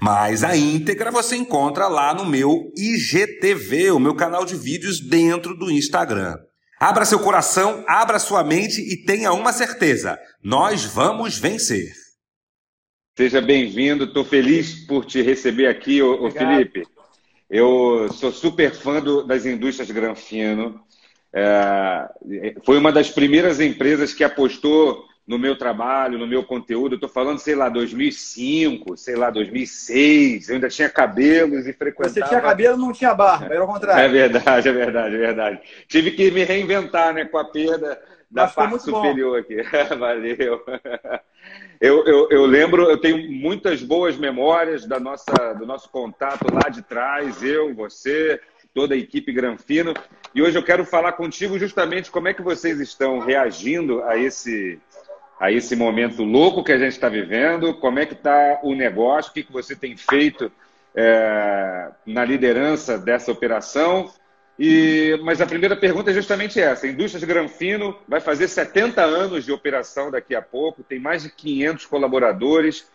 Mas a íntegra você encontra lá no meu IGTV, o meu canal de vídeos dentro do Instagram. Abra seu coração, abra sua mente e tenha uma certeza: nós vamos vencer. Seja bem-vindo, estou feliz por te receber aqui, ô, ô Felipe. Eu sou super fã do, das indústrias Granfino. É, foi uma das primeiras empresas que apostou no meu trabalho, no meu conteúdo. Eu estou falando, sei lá, 2005, sei lá, 2006. Eu ainda tinha cabelos e frequentava. Você tinha cabelo, não tinha barba, era o contrário. É verdade, é verdade, é verdade. Tive que me reinventar, né, com a perda da Mas parte superior aqui. Valeu. Eu, eu, eu lembro, eu tenho muitas boas memórias da nossa, do nosso contato lá de trás, eu, você, toda a equipe Granfino. E hoje eu quero falar contigo justamente como é que vocês estão reagindo a esse, a esse momento louco que a gente está vivendo, como é que está o negócio, o que, que você tem feito é, na liderança dessa operação. E, mas a primeira pergunta é justamente essa. A indústria de Granfino vai fazer 70 anos de operação daqui a pouco, tem mais de 500 colaboradores,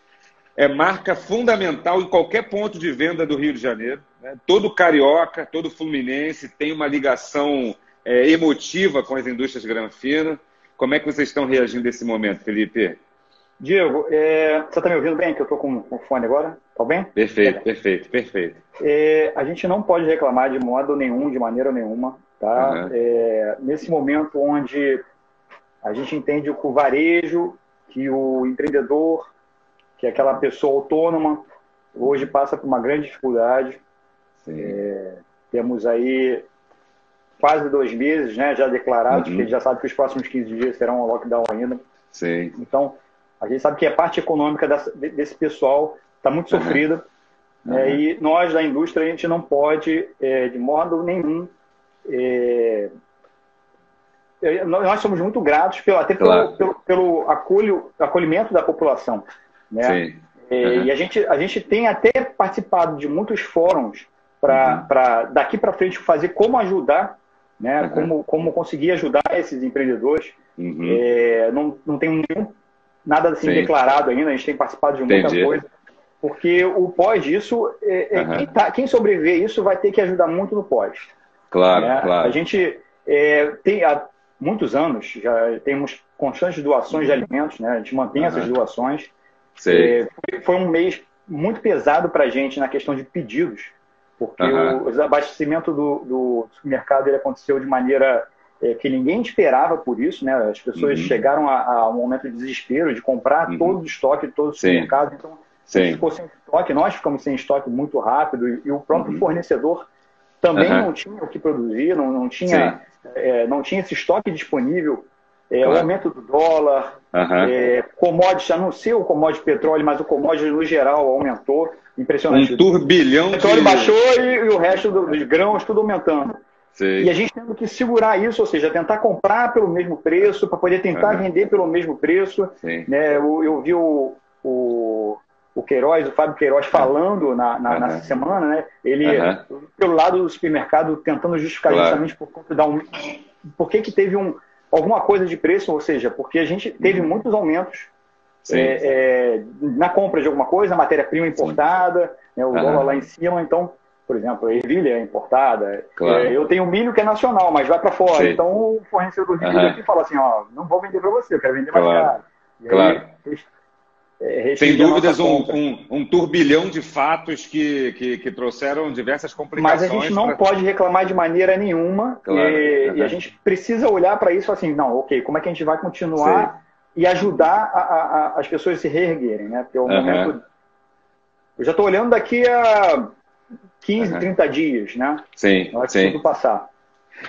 é marca fundamental em qualquer ponto de venda do Rio de Janeiro. Né? Todo carioca, todo fluminense tem uma ligação é, emotiva com as indústrias Granfino. Como é que vocês estão reagindo nesse momento, Felipe? Diego, é, você está me ouvindo bem? Que eu estou com o fone agora? Tá bem? Perfeito, perfeito, perfeito. É, a gente não pode reclamar de modo nenhum, de maneira nenhuma, tá? Uhum. É, nesse momento onde a gente entende que o varejo, que o empreendedor, que aquela pessoa autônoma, hoje passa por uma grande dificuldade. É, temos aí quase dois meses né, já declarados, Uhum. que a gente já sabe que os próximos 15 dias serão um lockdown ainda. Sim. Então, a gente sabe que a parte econômica dessa- de- desse pessoal está muito Uhum. sofrida. né, Uhum. e nós, da indústria, a gente não pode, é, de modo nenhum. é, nós somos muito gratos pelo, até pelo, Claro. pelo, pelo acolho, acolhimento da população. Né? Sim. É, Uhum. E a gente, a gente tem até participado de muitos fóruns para daqui para frente fazer como ajudar, né? Uhum. como, como conseguir ajudar esses empreendedores. Uhum. É, não, não tem nenhum, nada assim Sim. declarado ainda, a gente tem participado de muita Entendi. coisa. Porque o pós disso, é, Uhum. quem, tá, quem sobreviver isso vai ter que ajudar muito no pós. Claro, né? claro. A gente é, tem há muitos anos, já temos constantes doações de alimentos, né? a gente mantém Uhum. essas doações. É, foi- foi um mês muito pesado para a gente na questão de pedidos, porque Aham. o desabastecimento do, do supermercado ele aconteceu de maneira é, que ninguém esperava por isso, né? As pessoas Uhum. chegaram a, a um momento de desespero de comprar Uhum. todo o estoque de todos os Sim. supermercados. Então, Sim. ficou sem estoque, nós ficamos sem estoque muito rápido e, e o próprio Uhum. fornecedor também não tinha o que produzir, não, não tinha é, não tinha esse estoque disponível. É, O Claro. aumento do dólar, Aham. é, commodities, a não ser o commodity petróleo, mas o commodity no geral aumentou. Impressionante. Um turbilhão o petróleo de... baixou e, e o resto do- dos grãos tudo aumentando. Sei. E a gente tendo que segurar isso, ou seja, tentar comprar pelo mesmo preço, para poder tentar Aham. vender pelo mesmo preço. Sim. Né? Eu, eu vi o, o, o Queiroz, o Fábio Queiroz, falando na, na- Aham. nessa semana, né? ele, pelo lado do supermercado, tentando justificar Claro. justamente por conta da um, por que, que teve um, alguma coisa de preço, ou seja, porque a gente teve muitos aumentos. É, é, na compra de alguma coisa, matéria-prima importada, né, o Aham. dólar lá em cima, então, por exemplo, a ervilha é importada. Claro. É, eu tenho milho que é nacional, mas vai para fora. Sim. Então o fornecedor de milho Aham. aqui fala assim, ó, não vou vender para você, eu quero vender mais Claro. caro. E aí, Claro. res- é, Sem dúvidas, um, um, um turbilhão de fatos que, que, que trouxeram diversas Mas complicações. a gente não pra- pode reclamar de maneira nenhuma. Claro. E, Uhum. e a gente precisa olhar para isso assim, não, ok, como é que a gente vai continuar e ajudar a- a- a- as pessoas a se reerguerem, né? Porque o Uhum. momento. Eu já estou olhando daqui a 15, Uhum. 30 dias, né? Sim, Na hora que sim. tudo passar.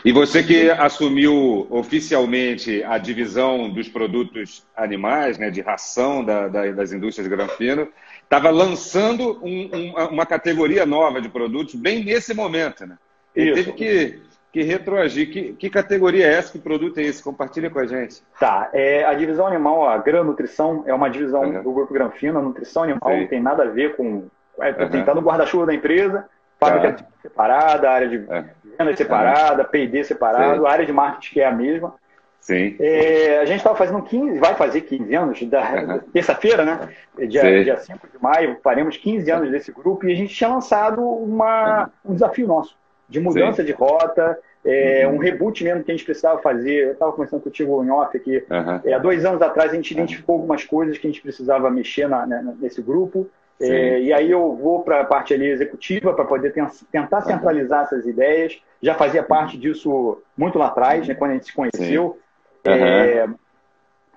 E você que assumiu oficialmente a divisão dos produtos animais, né, de ração da, da, das indústrias Granfino, estava lançando um, um, uma categoria nova de produtos bem nesse momento, né? Ele teve que, que retroagir. Que, que categoria é essa? Que produto é esse? Compartilha com a gente. Tá. É, a divisão animal, a Gran Nutrição, é uma divisão uhum. do Grupo Granfino. A nutrição animal Sim. não tem nada a ver com... É, uhum. Tá no guarda-chuva da empresa, fábrica tá. separada, área de é. venda separada, uhum. P&D separado, área de marketing que é a mesma. Sim. É, a gente estava fazendo 15, vai fazer 15 anos, da uhum. terça-feira, né? Dia, dia 5 de maio, faremos 15 anos desse grupo e a gente tinha lançado uma, um desafio nosso de mudança Sim. de rota, é, uhum. um reboot mesmo que a gente precisava fazer. Eu estava conversando contigo em off aqui. Uhum. É, há dois anos atrás a gente identificou algumas coisas que a gente precisava mexer na, na, nesse grupo. É, e aí eu vou para a parte ali executiva para poder tentar centralizar essas ideias. Já fazia parte disso muito lá atrás, né, quando a gente se conheceu. Uhum.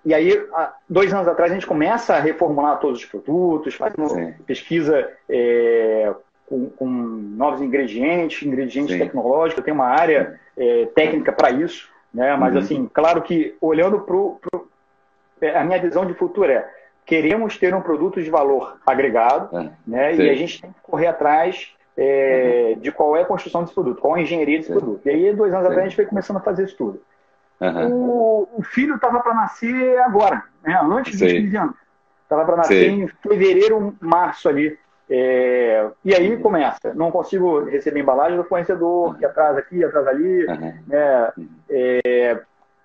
e aí, dois anos atrás, a gente começa a reformular todos os produtos, fazendo Sim. pesquisa é, com, com, novos ingredientes, ingredientes Sim. tecnológicos. Tem uma área é, técnica para isso, né? Mas uhum. assim, claro que olhando para a minha visão de futuro é queremos ter um produto de valor agregado, é. né? Sim. E a gente tem que correr atrás é, uhum. de qual é a construção desse produto, qual é a engenharia desse Sim. produto. E aí, dois anos Sim. atrás, a gente foi começando a fazer isso tudo. Uhum. O, o, filho estava para nascer agora, né? antes dos 15 anos. Estava para nascer em fevereiro, março ali. É, e aí começa, não consigo receber embalagem do fornecedor, que atrasa aqui, atrasa ali. Uhum. Né? É,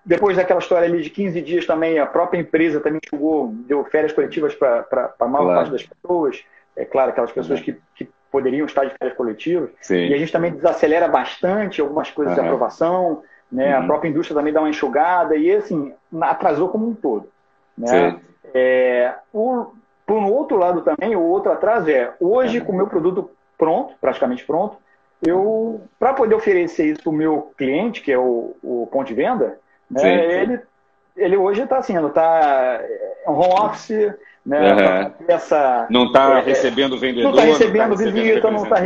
depois daquela história ali de 15 dias também, a própria empresa também chegou, deu férias coletivas para a maior claro. parte das pessoas. É claro, aquelas pessoas uhum. que, que poderiam estar de férias coletivas. Sim. E a gente também desacelera bastante algumas coisas uhum. de aprovação. Né? Uhum. A própria indústria também dá uma enxugada e assim atrasou como um todo. Né? É, o, por um outro lado também, o outro atraso é hoje com o meu produto pronto, praticamente pronto, eu para poder oferecer isso para o meu cliente, que é o, o ponto de venda, né, sim, sim. ele ele hoje está assim, está é um home office, né? Uhum. Essa, não está é, recebendo vendedor. Não está recebendo, não tá visita, não está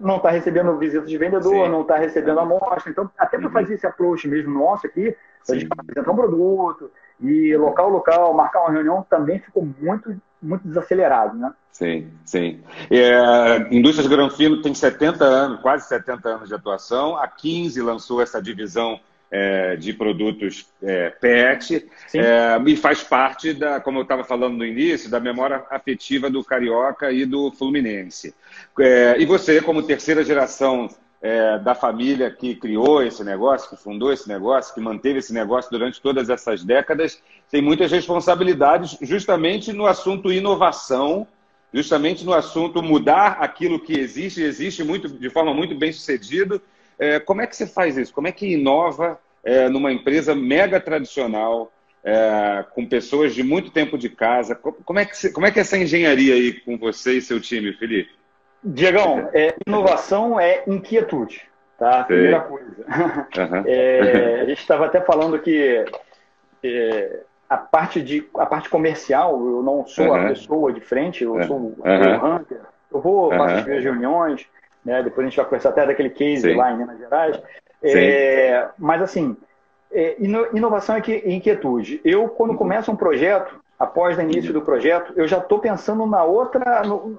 uhum. tá recebendo visita de vendedor, Sim. não está recebendo amostra. Então, até para uhum. fazer esse approach mesmo nosso aqui, a gente apresentar um produto e local, local, marcar uma reunião também ficou muito, muito desacelerado, né? Sim, sim. É, Indústrias Granfino tem 70 anos, quase 70 anos de atuação. A 15 lançou essa divisão é, de produtos é, PET é, e faz parte da, como eu estava falando no início, da memória afetiva do Carioca e do Fluminense. É, e você, como terceira geração é, da família que criou esse negócio, que fundou esse negócio, que manteve esse negócio durante todas essas décadas, tem muitas responsabilidades justamente no assunto inovação, justamente no assunto mudar aquilo que existe, existe muito, de forma muito bem sucedida é, como é que você faz isso? Como é que inova é, numa empresa mega tradicional, é, com pessoas de muito tempo de casa? Como é, que como é que é essa engenharia aí com você e seu time, Felipe? Diegão, é, inovação é inquietude, tá? Primeira coisa. Uhum. É, a gente estava até falando que é, a parte de a parte comercial, eu não sou uhum. a pessoa de frente, eu sou uhum. o hunter. Eu vou, faço as minhas reuniões, né? Depois a gente vai conversar até daquele case Sim. lá em Minas Gerais. É, mas assim, é, inovação e inquietude. Eu, quando uhum. começo um projeto, após o início do projeto, eu já estou pensando na outra, no,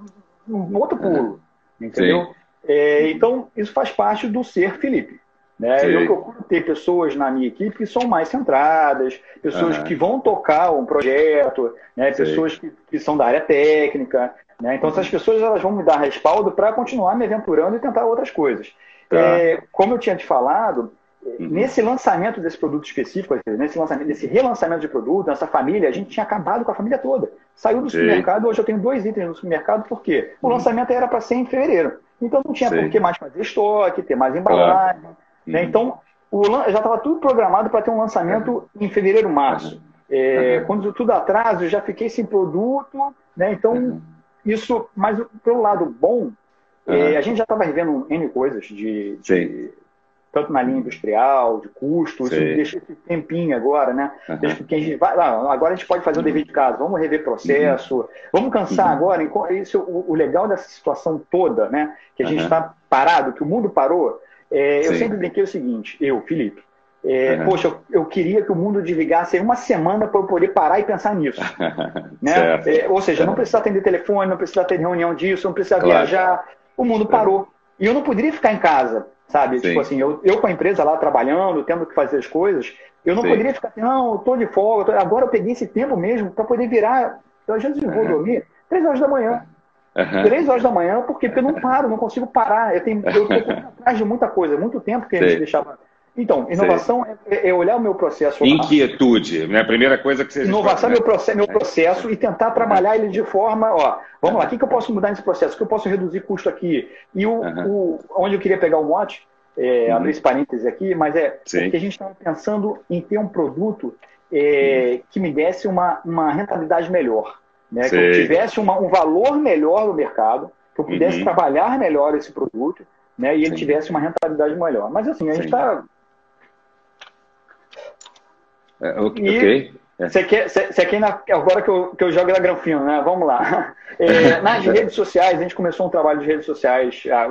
no outro pulo, entendeu? É, então, isso faz parte do ser Felipe. Né? Eu procuro ter pessoas na minha equipe que são mais centradas, pessoas uhum. que vão tocar um projeto, né? pessoas que, que, são da área técnica, né? Então, essas pessoas elas vão me dar respaldo para continuar me aventurando e tentar outras coisas. Tá. É, como eu tinha te falado, uhum. nesse lançamento desse produto específico, nesse lançamento, nesse relançamento de produto, nessa família, a gente tinha acabado com a família toda. Saiu do Sim. supermercado, hoje eu tenho dois itens no supermercado, por quê? O uhum. lançamento era para ser em fevereiro. Então não tinha Sim. por que mais fazer estoque, ter mais embalagem. Claro. Né? Uhum. Então, o, já estava tudo programado para ter um lançamento em fevereiro, março. É, quando tudo atraso, eu já fiquei sem produto, né? Então isso, mas pelo lado bom, é, a gente já estava revendo N coisas de, de tanto na linha industrial, de custos, deixa esse tempinho agora, né? Uhum. Deixa que a gente vai, agora a gente pode fazer o um dever de casa, vamos rever processo, uhum. vamos cansar uhum. agora. Isso, o, o, legal dessa situação toda, né? Que a gente está parado, que o mundo parou, É, eu sempre brinquei o seguinte, eu, Felipe, é, uhum. Poxa, eu, eu, queria que o mundo desligasse uma semana para eu poder parar e pensar nisso. né? É, ou seja, não precisa atender telefone, não precisa ter reunião disso, não precisa claro. viajar. O mundo parou. E eu não poderia ficar em casa, sabe? Sim. Tipo assim, eu, eu com a empresa lá trabalhando, tendo que fazer as coisas, eu não Sim. poderia ficar assim, não, eu tô de folga, tô... agora eu peguei esse tempo mesmo para poder virar. Eu às vezes vou uhum. dormir três horas da manhã. Uhum. Três horas da manhã, por quê? Porque eu não paro, não consigo parar. Eu tenho, eu tô atrás de muita coisa, muito tempo que a gente deixava então, inovação é, é, olhar o meu processo. Inquietude, né? A primeira coisa que você Inovação é meu processo, meu processo e tentar trabalhar ele de forma, ó, vamos lá, o que, que eu posso mudar nesse processo? O que eu posso reduzir custo aqui? E o, uhum. o onde eu queria pegar o mote, é, uhum. abrir esse parênteses aqui, mas é Sim. porque a gente estava pensando em ter um produto é, uhum. que me desse uma, uma rentabilidade melhor, né? que eu tivesse uma, um valor melhor no mercado, que eu pudesse uhum. trabalhar melhor esse produto, né? E ele Sim. tivesse uma rentabilidade melhor. Mas assim, a gente está é, ok. Você quer, você quer na, agora que eu, que eu jogo na Granfino, né? Vamos lá. É, nas redes sociais, a gente começou um trabalho de redes sociais. Ah,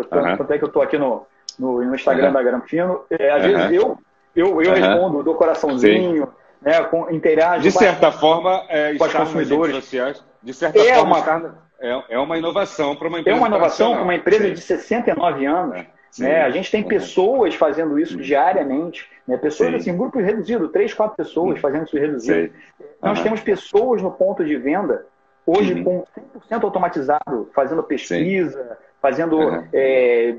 é que eu estou aqui no, no, no Instagram da Granfino. É, às vezes eu, eu, eu respondo, dou coraçãozinho, né, com, interajo. De certa forma, é, com os consumidores. Sociais, de certa é forma, uma, é, é uma inovação para uma empresa. É uma inovação para uma empresa de 69 anos. É. Né? A gente tem pessoas fazendo isso diariamente, né? pessoas Sim. assim, um grupo reduzido, três, quatro pessoas fazendo isso reduzido. Nós temos pessoas no ponto de venda, hoje uhum. com 100% automatizado, fazendo pesquisa, Sim. fazendo uhum. é,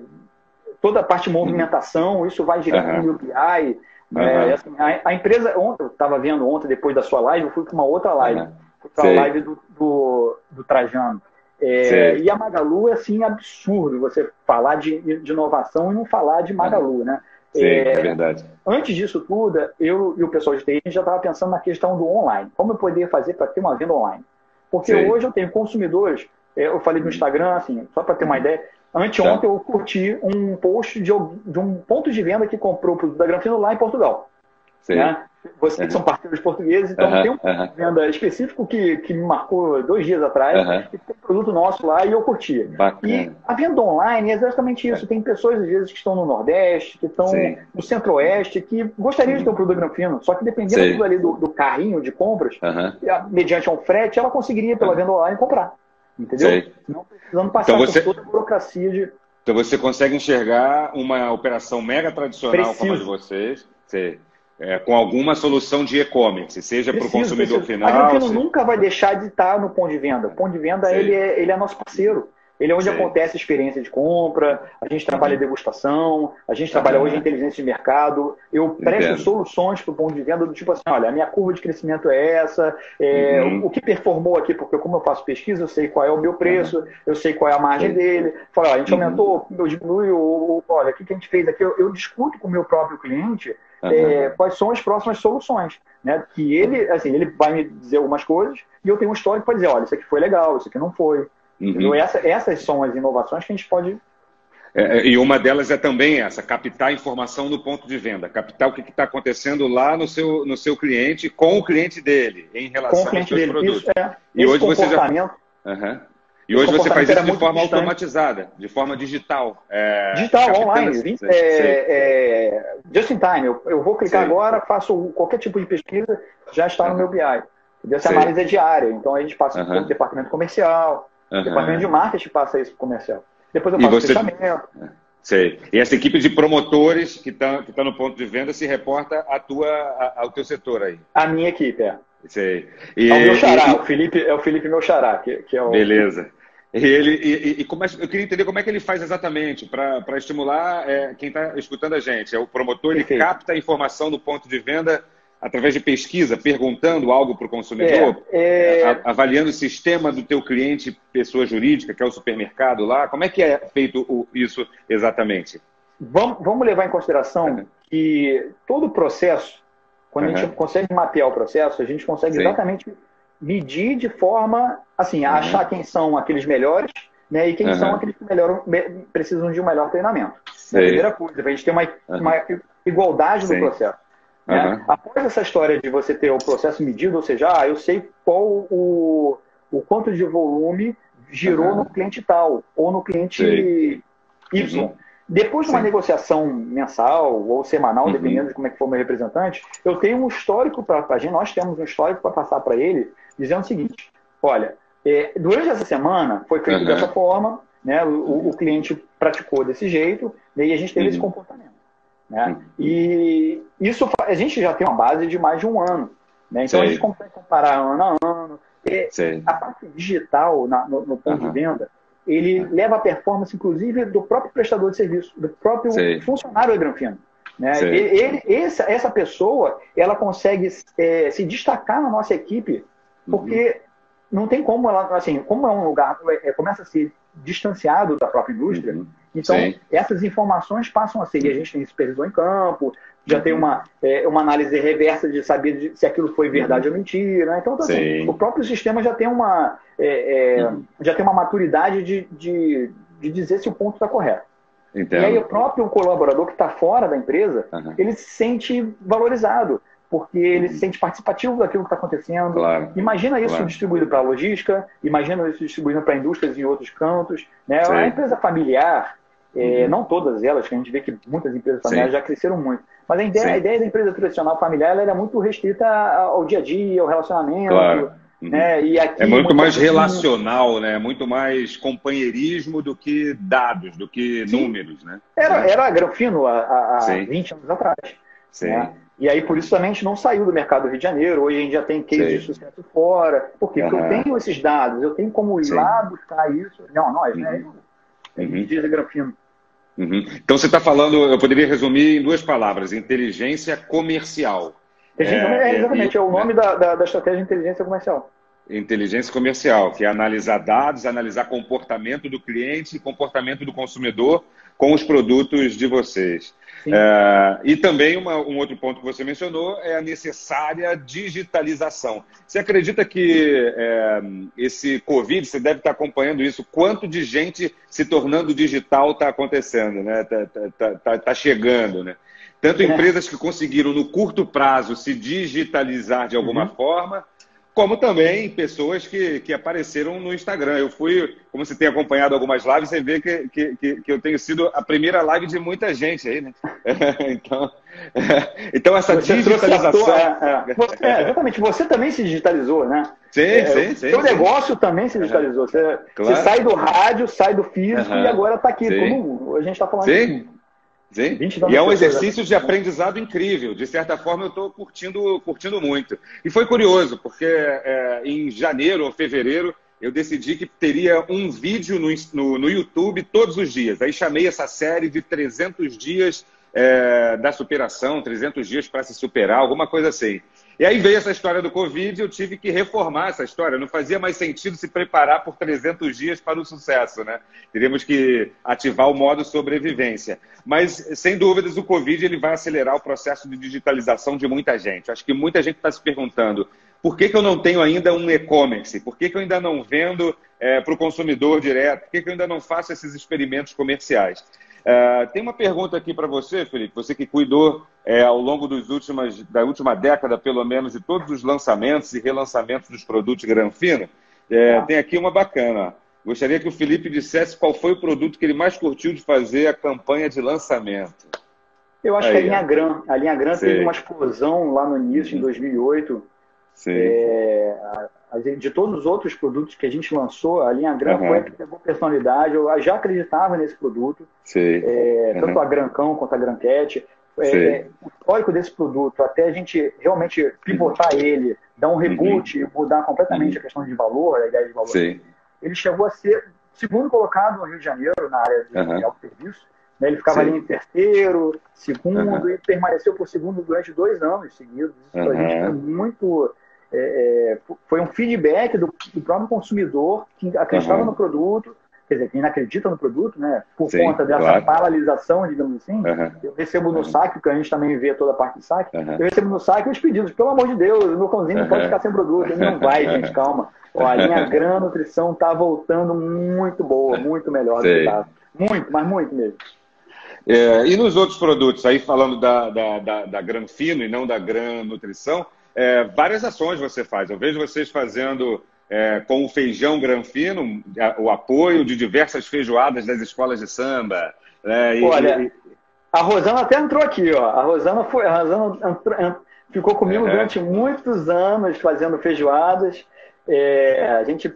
toda a parte de movimentação, isso vai direto uhum. no UPI. É, assim, a, a, empresa, ontem, eu estava vendo ontem, depois da sua live, eu fui para uma outra live, fui para a live do, do, do Trajano. É, e a Magalu é assim absurdo você falar de, de, inovação e não falar de Magalu, né? Sim, é, é verdade. Antes disso tudo, eu e o pessoal de TI já estava pensando na questão do online. Como eu poderia fazer para ter uma venda online? Porque Sim. hoje eu tenho consumidores, é, eu falei no Instagram, assim, só para ter uma ideia, anteontem tá. eu curti um post de, de, um ponto de venda que comprou o produto da Granfino lá em Portugal. Sim. Né? Vocês uhum. são parceiros portugueses, então uhum. tem um uhum. venda específico que, que me marcou dois dias atrás, que tem um produto nosso lá e eu curti. Bacana. E a venda online é exatamente isso. É. Tem pessoas, às vezes, que estão no Nordeste, que estão Sim. no Centro-Oeste, que gostariam de ter um produto granfino, só que dependendo ali do, do, carrinho de compras, mediante um frete, ela conseguiria, pela venda online, comprar. Entendeu? Sei. Não precisando passar então você... por toda a burocracia de. Então você consegue enxergar uma operação mega tradicional Preciso. como a de vocês. Sei é, com alguma solução de e-commerce, seja para o consumidor preciso. final. A gente se... nunca vai deixar de estar no ponto de venda. O ponto de venda ele é, ele é nosso parceiro. Ele é onde Sim. acontece a experiência de compra, a gente trabalha uhum. degustação, a gente trabalha uhum. hoje inteligência de mercado. Eu presto Entendo. soluções para o ponto de venda do tipo assim, olha, a minha curva de crescimento é essa, é, uhum. o, o, que performou aqui, porque como eu faço pesquisa, eu sei qual é o meu preço, uhum. eu sei qual é a margem dele. Fala, a gente uhum. aumentou, eu diminuiu, olha, o que, que a gente fez aqui? Eu, eu discuto com o meu próprio cliente é, quais são as próximas soluções. Né? Que ele, assim, ele vai me dizer algumas coisas e eu tenho um histórico para dizer, olha, isso aqui foi legal, isso aqui não foi. Uhum. Essa, essas são as inovações que a gente pode. É, é, e uma delas é também essa, captar informação no ponto de venda, captar o que está acontecendo lá no seu, no seu cliente, com o cliente dele, em relação com o cliente aos seus dele. produtos. Isso, é, e hoje você já. Uhum. E hoje você faz isso de forma distante. automatizada, de forma digital. É, digital, online. É, é, just in time. Eu, eu vou clicar agora, faço qualquer tipo de pesquisa, já está uhum. no meu BI. Essa análise é diária. Então a gente passa uhum. para o departamento comercial, Uhum. O departamento de marketing passa isso para o comercial. Depois eu faço você... fechamento. Sei. E essa equipe de promotores que está que tá no ponto de venda se reporta à tua, ao teu setor aí? A minha equipe, é. Sei. E, é o meu xará, e... o Felipe, é o Felipe meu xará, que, que é o... Beleza. E ele, e, e como é, eu queria entender como é que ele faz exatamente para estimular é, quem está escutando a gente. É o promotor, ele Perfeito. capta a informação do ponto de venda através de pesquisa, perguntando algo para o consumidor, é, é... avaliando o sistema do teu cliente, pessoa jurídica, que é o supermercado lá. Como é que é feito o, isso exatamente? Vamos, vamos, levar em consideração uhum. que todo o processo, quando uhum. a gente consegue mapear o processo, a gente consegue Sim. exatamente medir de forma, assim, uhum. achar quem são aqueles melhores né, e quem são aqueles que melhor, precisam de um melhor treinamento. É a primeira coisa, para a gente ter uma, uma igualdade no processo. Né? Após essa história de você ter o processo medido, ou seja, ah, eu sei qual o, o quanto de volume girou uhum. no cliente tal ou no cliente Y. Uhum. Depois de uma Sim. negociação mensal ou semanal, uhum. dependendo de como é que for o meu representante, eu tenho um histórico para a gente, nós temos um histórico para passar para ele, dizendo o seguinte: olha, é, durante essa semana foi feito uhum. dessa forma, né, o, o, cliente praticou desse jeito, né, e a gente teve uhum. esse comportamento. Né? Uhum. E isso a gente já tem uma base de mais de um ano. Né? Então Sei. a gente consegue comparar ano a ano. a parte digital na, no, no, ponto uhum. de venda, ele uhum. leva a performance, inclusive, do próprio prestador de serviço, do próprio Sei. funcionário da Granfino. Né? Ele, ele, essa, essa pessoa, ela consegue é, se destacar na nossa equipe, porque uhum. não tem como ela, assim, como é um lugar, é, começa a ser distanciado da própria indústria, uhum. então Sim. essas informações passam a ser, e a gente tem supervisor em campo, já tem uma, é, uma análise reversa de saber de, se aquilo foi verdade ou mentira. Né? Então, assim, o próprio sistema já tem uma, é, é, já tem uma maturidade de, de, de dizer se o ponto está correto. Entendo. E aí o próprio colaborador que está fora da empresa, uhum. ele se sente valorizado, porque ele uhum. se sente participativo daquilo que está acontecendo. Claro. Imagina isso claro. distribuído para a logística, imagina isso distribuído para indústrias em outros cantos. Né? É uma empresa familiar, é, uhum. não todas elas, que a gente vê que muitas empresas familiares Sim. já cresceram muito. Mas a ideia, a ideia, da empresa tradicional familiar ela era muito restrita ao dia a dia, ao relacionamento. Claro. Uhum. Né? E aqui, é muito mais relacional, né? Muito mais companheirismo do que dados, do que Sim. números, né? Era, era Granfino há, há 20 anos atrás. Sim. Né? E aí, por isso, também a gente não saiu do mercado do Rio de Janeiro. Hoje a gente já tem case Sim. de sucesso fora. Por quê? Porque uhum. eu tenho esses dados, eu tenho como ir Sim. lá buscar isso. Não, nós, né? uhum. né? Uhum. Diz Granfino. Uhum. Então você está falando, eu poderia resumir em duas palavras: inteligência comercial. É, é, exatamente, é, é o nome da, da, da estratégia de inteligência comercial. Inteligência comercial, que é analisar dados, analisar comportamento do cliente e comportamento do consumidor com os produtos de vocês. É, e também uma, um outro ponto que você mencionou é a necessária digitalização. Você acredita que é, esse Covid, você deve estar acompanhando isso, quanto de gente se tornando digital está acontecendo, né? Está tá, tá, tá chegando, né? Tanto é. empresas que conseguiram no curto prazo se digitalizar de alguma uhum. forma, como também pessoas que, que apareceram no Instagram. Eu fui, como você tem acompanhado algumas lives, você vê que, que, que, eu tenho sido a primeira live de muita gente aí, né? então, então essa você digitalização. É, é. exatamente, você também se digitalizou, né? Sim, é, sim, sim. Seu negócio também se digitalizou. Você, claro. você, sai do rádio, sai do físico e agora está aqui. Sim. Como a gente está falando sim. aqui. Sim. E é um exercício de aprendizado incrível. De certa forma, eu estou curtindo, curtindo muito. E foi curioso, porque é, em janeiro ou fevereiro eu decidi que teria um vídeo no, no, no YouTube todos os dias. Aí chamei essa série de 300 dias é, da superação, 300 dias para se superar, alguma coisa assim. E aí veio essa história do Covid e eu tive que reformar essa história. Não fazia mais sentido se preparar por 300 dias para o sucesso, né? Teríamos que ativar o modo sobrevivência. Mas, sem dúvidas, o Covid ele vai acelerar o processo de digitalização de muita gente. Acho que muita gente está se perguntando por que, que eu não tenho ainda um e-commerce? Por que, que eu ainda não vendo é, para o consumidor direto? Por que, que eu ainda não faço esses experimentos comerciais? Uh, tem uma pergunta aqui para você, Felipe, você que cuidou é, ao longo últimas, da última década, pelo menos, de todos os lançamentos e relançamentos dos produtos Granfino. É, ah. Tem aqui uma bacana. Gostaria que o Felipe dissesse qual foi o produto que ele mais curtiu de fazer a campanha de lançamento. Eu acho Aí, que a linha Gran. A linha Gran teve uma explosão lá no início, em 2008. É, de todos os outros produtos que a gente lançou, a linha Gran uhum. foi a que pegou personalidade. Eu já acreditava nesse produto, é, uhum. tanto a Grancão quanto a Granquete. É, o histórico desse produto, até a gente realmente pivotar ele, dar um reboot, uhum. mudar completamente uhum. a questão de valor, a ideia de valor, Sim. ele chegou a ser segundo colocado no Rio de Janeiro na área de uhum. autosserviço. Né? Ele ficava Sim. ali em terceiro, segundo, e permaneceu por segundo durante dois anos seguidos. Isso a gente foi muito é, é foi um feedback do, do, próprio consumidor que acreditava uhum. no produto, quer dizer, quem não acredita no produto, né, por Sim, conta dessa claro. paralisação, digamos assim, uhum. eu recebo no uhum. saque, porque a gente também vê toda a parte de saque, eu recebo no saque os pedidos, pelo amor de Deus, o meu cãozinho não pode ficar sem produto, ele não vai, gente, calma. Ó, a linha Gran Nutrição está voltando muito boa, muito melhor do que estava. Muito, mas muito mesmo. É, e nos outros produtos, aí falando da, da, da, da Gran Fino e não da Gran Nutrição, é, várias ações você faz. Eu vejo vocês fazendo é, com o feijão granfino, o apoio de diversas feijoadas das escolas de samba. Né? E, Olha, e... a Rosana até entrou aqui, ó. A Rosana foi, a Rosana entrou, ficou comigo uhum. durante muitos anos fazendo feijoadas. É, a gente,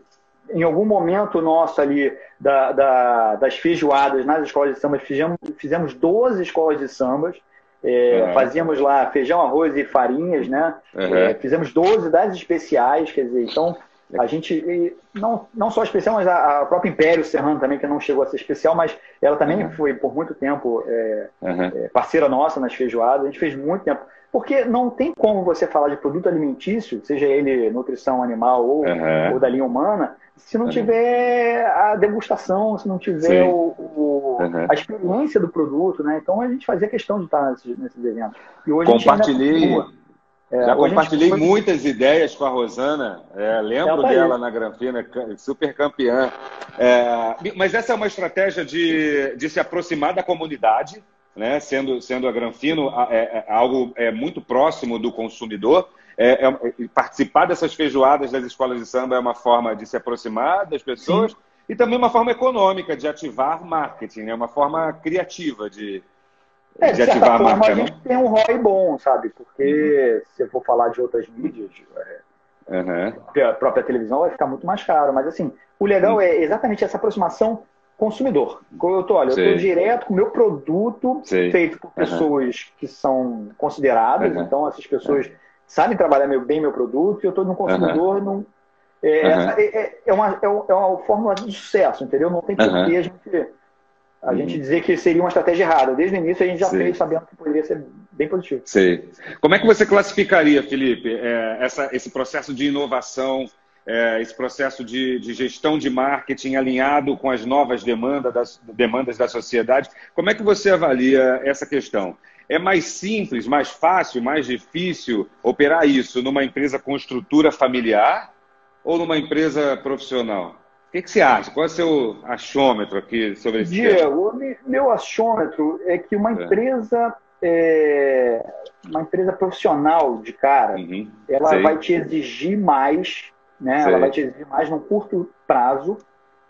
em algum momento nosso ali da, da, das feijoadas nas escolas de samba, fizemos, fizemos 12 escolas de sambas. É, uhum. Fazíamos lá feijão, arroz e farinhas, né? Uhum. É, fizemos 12 das especiais, quer dizer, então a gente, não, não só especial, mas a, a própria Império Serrano também, que não chegou a ser especial, mas ela também uhum. foi por muito tempo é, é, parceira nossa nas feijoadas, a gente fez muito tempo. Porque não tem como você falar de produto alimentício, seja ele nutrição animal ou, ou da linha humana, se não tiver a degustação, se não tiver o, o, uhum. a experiência do produto, né? Então a gente fazia questão de estar nesses, nesses eventos. E hoje Compartilhei. É, Já compartilhei foi... muitas ideias com a Rosana, é, lembro tá dela na Granfina, super campeã. É, mas essa é uma estratégia de, de se aproximar da comunidade, né? sendo, sendo a Granfino é, é, algo é, muito próximo do consumidor. É, é, participar dessas feijoadas das escolas de samba é uma forma de se aproximar das pessoas Sim. e também uma forma econômica de ativar marketing, é né? uma forma criativa de, é, de, de certa forma, marca, a gente tem um ROI bom, sabe? Porque uhum. se eu for falar de outras mídias, uhum. a própria televisão vai ficar muito mais caro. Mas, assim, o legal uhum. é exatamente essa aproximação consumidor. Eu tô, olha, eu estou direto com o meu produto feito por pessoas que são consideradas, então essas pessoas sabem trabalhar bem meu produto e eu estou no consumidor num, é, é, é, uma, é, uma fórmula de sucesso, entendeu? Não tem por que a gente a gente uhum. dizer que seria uma estratégia errada. Desde o início a gente já Sim. fez sabendo que poderia ser bem positivo. Sim. Como é que você classificaria, Felipe, é, essa, esse processo de inovação, é, esse processo de, de, gestão de marketing alinhado com as novas demandas das, demandas da sociedade? Como é que você avalia essa questão? É mais simples, mais fácil, mais difícil operar isso numa empresa com estrutura familiar ou numa empresa profissional? O que, que, você acha? Qual é o seu achômetro aqui sobre esse Diego, meu achômetro é que uma é. empresa, é, uma empresa profissional de cara, uhum. ela Sei. vai te exigir mais, né? Ela vai te exigir mais num curto prazo,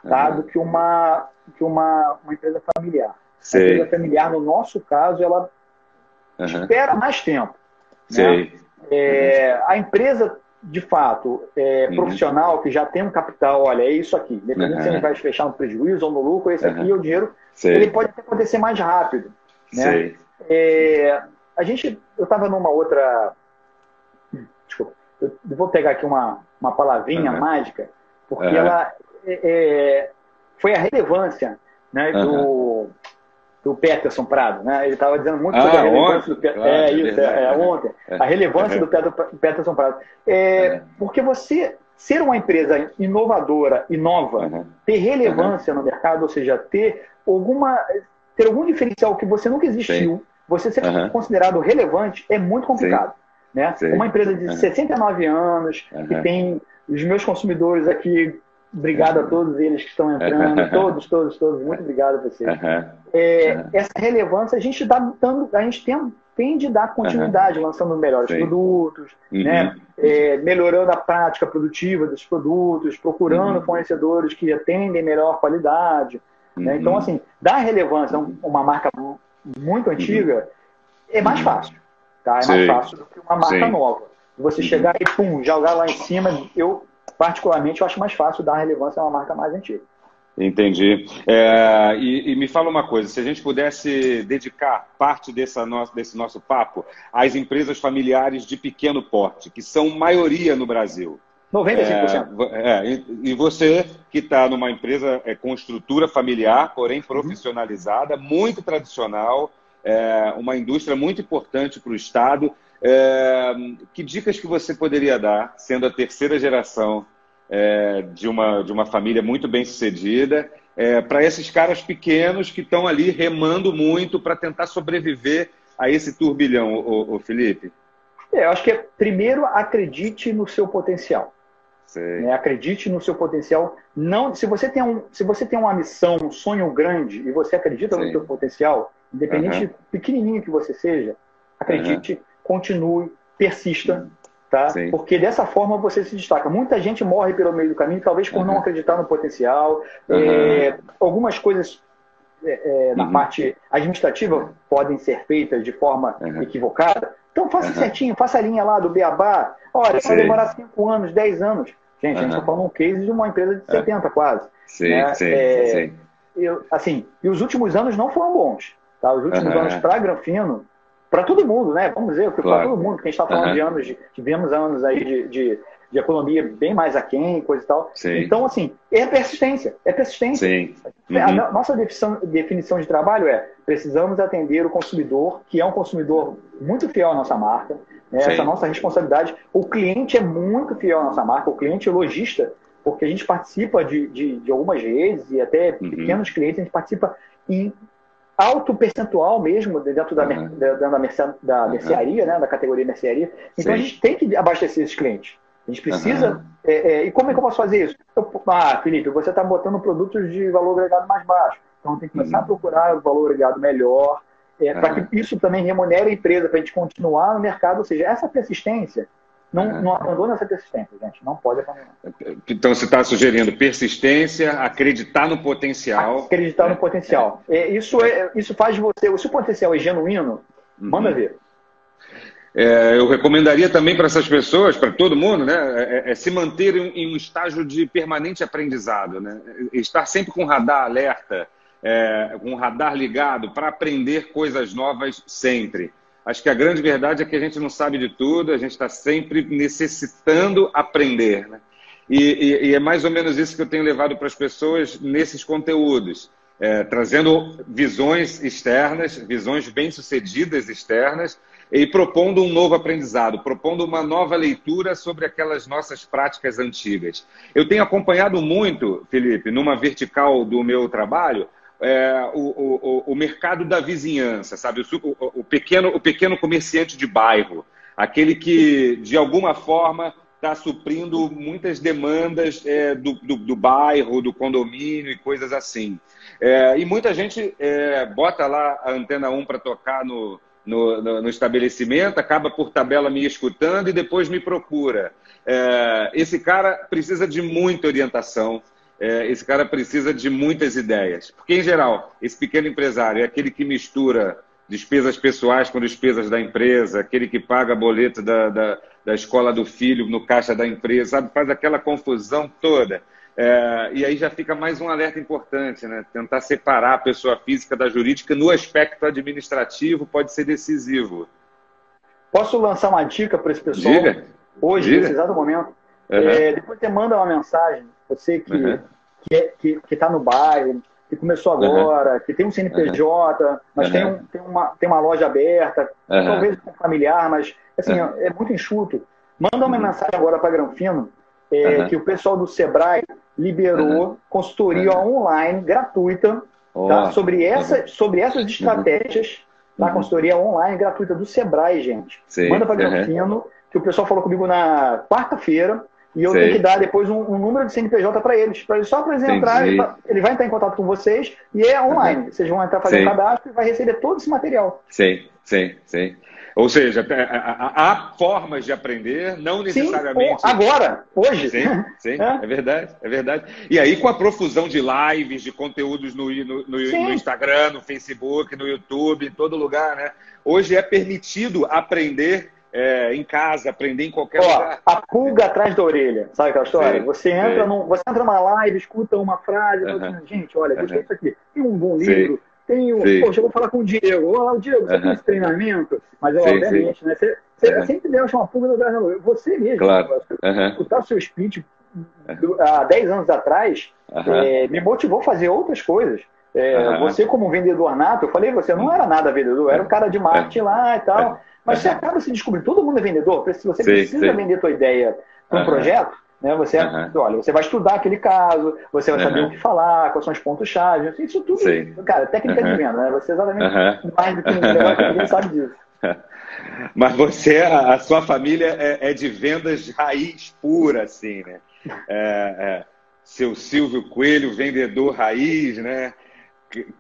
tá? Uhum. Do que uma que uma, uma empresa familiar. Sei. A empresa familiar, no nosso caso, ela uhum. espera mais tempo. Né? É, a empresa de fato, é, uhum. profissional que já tem um capital, olha, é isso aqui. Independente uhum. se ele vai fechar no prejuízo ou no lucro, esse aqui é o dinheiro. Sei. Ele pode até acontecer mais rápido. Né? É, a gente, eu estava numa outra. Desculpa, eu vou pegar aqui uma, uma palavrinha uhum. mágica, porque ela é, é, foi a relevância né, do do Peterson Prado, né? Ele estava dizendo muito ah, sobre a relevância ontem, do Peterson. Claro, é, isso, é, é, ontem. A relevância do Peterson Prado. É, porque você ser uma empresa inovadora e nova, uhum. ter relevância uhum. no mercado, ou seja, ter alguma ter algum diferencial que você nunca existiu, Sim. você ser uhum. considerado relevante é muito complicado. Né? Uma empresa de 69 anos, que tem os meus consumidores aqui Obrigado a todos eles que estão entrando, todos, todos, todos, muito obrigado a vocês. É, essa relevância a gente dá dando, a gente tem, tem de dar continuidade, lançando melhores Sim. produtos, uhum. né? É, melhorando a prática produtiva dos produtos, procurando uhum. fornecedores que atendem melhor qualidade. Uhum. Né? Então, uhum. assim, dar relevância a uma marca muito uhum. antiga é mais fácil. Tá? É mais fácil do que uma marca Sim. nova. Você uhum. chegar e pum, jogar lá em cima, eu particularmente, eu acho mais fácil dar relevância a uma marca mais antiga. Entendi. É, e, e, me fala uma coisa: se a gente pudesse dedicar parte dessa desse nosso papo às empresas familiares de pequeno porte, que são maioria no Brasil. 95%. É, é, e você que está numa empresa é, com estrutura familiar, porém uhum. profissionalizada, muito tradicional, é, uma indústria muito importante para o Estado. É, que dicas que você poderia dar, sendo a terceira geração é, de, uma, de uma família muito bem sucedida, é, para esses caras pequenos que estão ali remando muito para tentar sobreviver a esse turbilhão, o, o Felipe? É, eu acho que é, primeiro acredite no seu potencial. Né? Acredite no seu potencial. Não, se você tem um, se você tem uma missão, um sonho grande e você acredita Sim. no seu potencial, independente uhum. pequenininho que você seja, acredite. Uhum continue, persista, tá? Sim. Porque dessa forma você se destaca. Muita gente morre pelo meio do caminho, talvez por não acreditar no potencial. É, algumas coisas é, é, na uhum. parte administrativa podem ser feitas de forma equivocada. Então faça certinho, faça a linha lá do Beabá. Olha, vai demorar 5 anos, 10 anos. Gente, a gente está falando um case de uma empresa de 70 quase. Sim, né? sim, é, sim. Eu, assim, e os últimos anos não foram bons. Tá? Os últimos anos para Granfino para todo mundo, né? Vamos dizer, claro. para todo mundo, porque a gente está falando uhum. de anos, de, tivemos anos aí de, de, de, economia bem mais aquém, coisa e tal. Sim. Então, assim, é persistência, é persistência. Sim. Uhum. A nossa definição, definição de trabalho é precisamos atender o consumidor, que é um consumidor muito fiel à nossa marca, né? essa nossa responsabilidade. O cliente é muito fiel à nossa marca, o cliente é lojista, porque a gente participa de, de, de algumas redes e até uhum. pequenos clientes, a gente participa em alto percentual mesmo dentro da, uhum. da, da, da mercearia, uhum. né, da categoria mercearia. Então Sim. a gente tem que abastecer esses clientes. A gente precisa. Uhum. É, é, e como é que eu posso fazer isso? Eu, ah, Felipe, você está botando produtos de valor agregado mais baixo. Então tem que começar a procurar o valor agregado melhor, é, para que isso também remunere a empresa, para a gente continuar no mercado. Ou seja, essa persistência não, uhum. não abandona essa persistência, gente. Não pode abandonar. Então você está sugerindo persistência, acreditar no potencial. Acreditar no potencial. É. Isso, é, isso faz de você. Se o potencial é genuíno, uhum. manda ver. É, eu recomendaria também para essas pessoas, para todo mundo, né, é, é, é se manter em, em, um estágio de permanente aprendizado, né, estar sempre com o radar alerta, é, com o radar ligado para aprender coisas novas sempre. Acho que a grande verdade é que a gente não sabe de tudo, a gente está sempre necessitando aprender. Né? E, e, e, é mais ou menos isso que eu tenho levado para as pessoas nesses conteúdos, é, trazendo visões externas, visões bem-sucedidas externas, e propondo um novo aprendizado, propondo uma nova leitura sobre aquelas nossas práticas antigas. Eu tenho acompanhado muito, Felipe, numa vertical do meu trabalho, é, o, o, o, mercado da vizinhança, sabe? O, o, pequeno, o pequeno comerciante de bairro, aquele que, de alguma forma, está suprindo muitas demandas é, do, do, do, bairro, do condomínio e coisas assim. É, e muita gente é, bota lá a antena 1 para tocar no, no, no, no, estabelecimento, acaba por tabela me escutando e depois me procura. É, esse cara precisa de muita orientação, é, esse cara precisa de muitas ideias. Porque, em geral, esse pequeno empresário é aquele que mistura despesas pessoais com despesas da empresa, aquele que paga boleto da, da, da escola do filho no caixa da empresa, sabe? faz aquela confusão toda. É, e aí já fica mais um alerta importante, né? Tentar separar a pessoa física da jurídica no aspecto administrativo pode ser decisivo. Posso lançar uma dica para esse pessoal? Diga. Hoje, Diga. nesse exato momento. Uhum. É, depois você manda uma mensagem, você que uhum. que é, que está no bairro, que começou agora, uhum. que tem um CNPJ, mas tem, um, tem, uma, tem uma loja aberta, talvez com familiar, mas assim, é, é muito enxuto. Manda uma uhum. mensagem agora para Granfino, é, que o pessoal do Sebrae liberou consultoria online gratuita oh. tá? sobre, essa, sobre essas estratégias da uhum. consultoria online gratuita do Sebrae, gente. Sim. Manda para Granfino, que o pessoal falou comigo na quarta-feira. E eu Sei. tenho que dar depois um, um número de CNPJ para eles, pra, só para eles entrarem. Ele vai entrar em contato com vocês e é online. Uhum. Vocês vão entrar fazer o cadastro e vai receber todo esse material. Sim, sim, sim. Ou seja, há formas de aprender, não necessariamente. Sim, agora, hoje. Sim, sim é. é. verdade, é verdade. E aí, com a profusão de lives, de conteúdos no, no, no, no Instagram, no Facebook, no YouTube, em todo lugar, né? Hoje é permitido aprender é, em casa, aprender em qualquer Ó, lugar. A pulga atrás da orelha, sabe aquela história? Sim, você, entra num, você entra numa live, escuta uma frase, uh -huh. gente, olha, gostei uh -huh. disso aqui. Tem um bom livro, sim. tem um. Poxa, eu vou falar com o Diego. Olá, o Diego, você uh -huh. tem esse treinamento? Mas, sim, obviamente, né? Você, você sempre deixa uma pulga atrás da orelha. Você mesmo, claro. escutar o seu speech há 10 anos atrás é, me motivou a fazer outras coisas. É, Você, como vendedor nato, eu falei, você não era nada vendedor, era um cara de marketing lá e tal. Mas você acaba se descobrindo, todo mundo é vendedor, se você sim, precisa sim. vender a tua ideia para um uhum. projeto, né, você, uhum. olha, você vai estudar aquele caso, você vai saber o que falar, quais são os pontos-chave, isso tudo, sim. cara, técnica de venda, né? Você é exatamente mais do que ninguém sabe disso. Mas você, a, sua família é, é, de vendas raiz pura, assim, né? É, é, seu Silvio Coelho, vendedor raiz, né?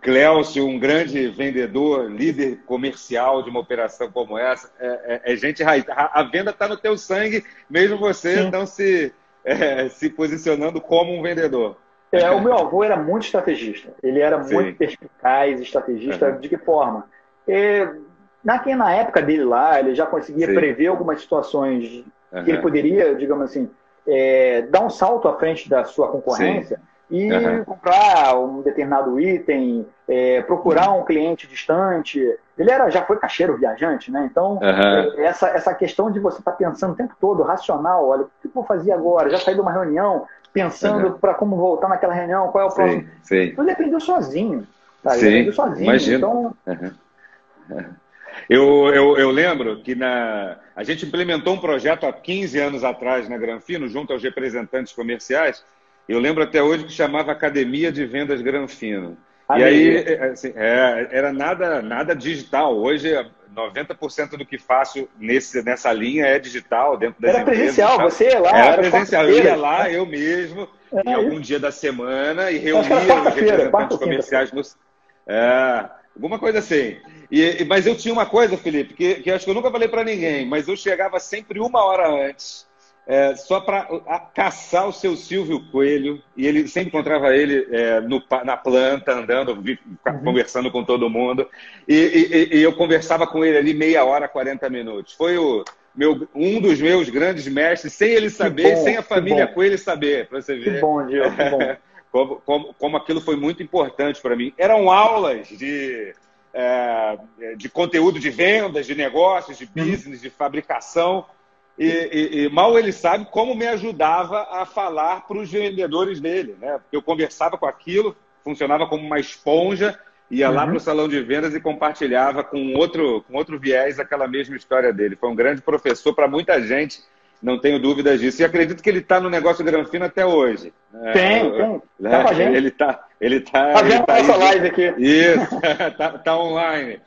Clécio, um grande vendedor, líder comercial de uma operação como essa, é, é, é gente raiz. A venda está no teu sangue, mesmo você Sim. não se, é, se posicionando como um vendedor. É, o meu avô era muito estrategista. Ele era Sim. muito perspicaz, estrategista. Uhum. De que forma? É, na, na época dele lá, ele já conseguia Sim. prever algumas situações uhum. que ele poderia, digamos assim, é, dar um salto à frente da sua concorrência. Sim e uhum. comprar um determinado item, é, procurar um cliente distante. Ele era, já foi caixeiro viajante, né? Então, uhum. essa, essa questão de você estar tá pensando o tempo todo, racional, olha, o que eu vou fazer agora? Já saí de uma reunião, pensando para como voltar naquela reunião, qual é o próximo. Sim, sim. Então, ele aprendeu sozinho. Tá? Ele aprendeu sozinho. Imagino. Então... Eu, eu, eu, lembro que na, a gente implementou um projeto há 15 anos atrás na Granfino, junto aos representantes comerciais, eu lembro até hoje que chamava Academia de Vendas Granfino. E aí, é, assim, é, era nada, nada digital. Hoje, 90% do que faço nesse, nessa linha é digital, dentro das era empresas. Presencial, tá? você lá, era, era presencial. Eu ia lá, eu mesmo, é, em algum dia da semana, e reunia os representantes comerciais. No, é, alguma coisa assim. E, mas eu tinha uma coisa, Felipe, que, que acho que eu nunca falei para ninguém, mas eu chegava sempre uma hora antes é, só para caçar o seu Silvio Coelho, e ele sempre encontrava ele é, no, na planta, andando, uhum. conversando com todo mundo, e, e, e, eu conversava com ele ali meia hora, 40 minutos. Foi o meu, um dos meus grandes mestres, sem ele saber, bom, sem a família com ele saber, para você ver. Que bom, Diego, que bom. como, como, como aquilo foi muito importante para mim. Eram aulas de, é, de conteúdo de vendas, de negócios, de uhum. business, de fabricação, e, e, e, mal ele sabe como me ajudava a falar para os vendedores dele, né? Eu conversava com aquilo, funcionava como uma esponja, ia uhum. lá para o salão de vendas e compartilhava com outro, com outro viés aquela mesma história dele. Foi um grande professor para muita gente não tenho dúvidas disso. E acredito que ele está no negócio Granfino até hoje. Né? Tem, tem. Né? Tá com a gente. Ele está. Ele tá, tá vendo tá essa live aqui. Isso, está tá online.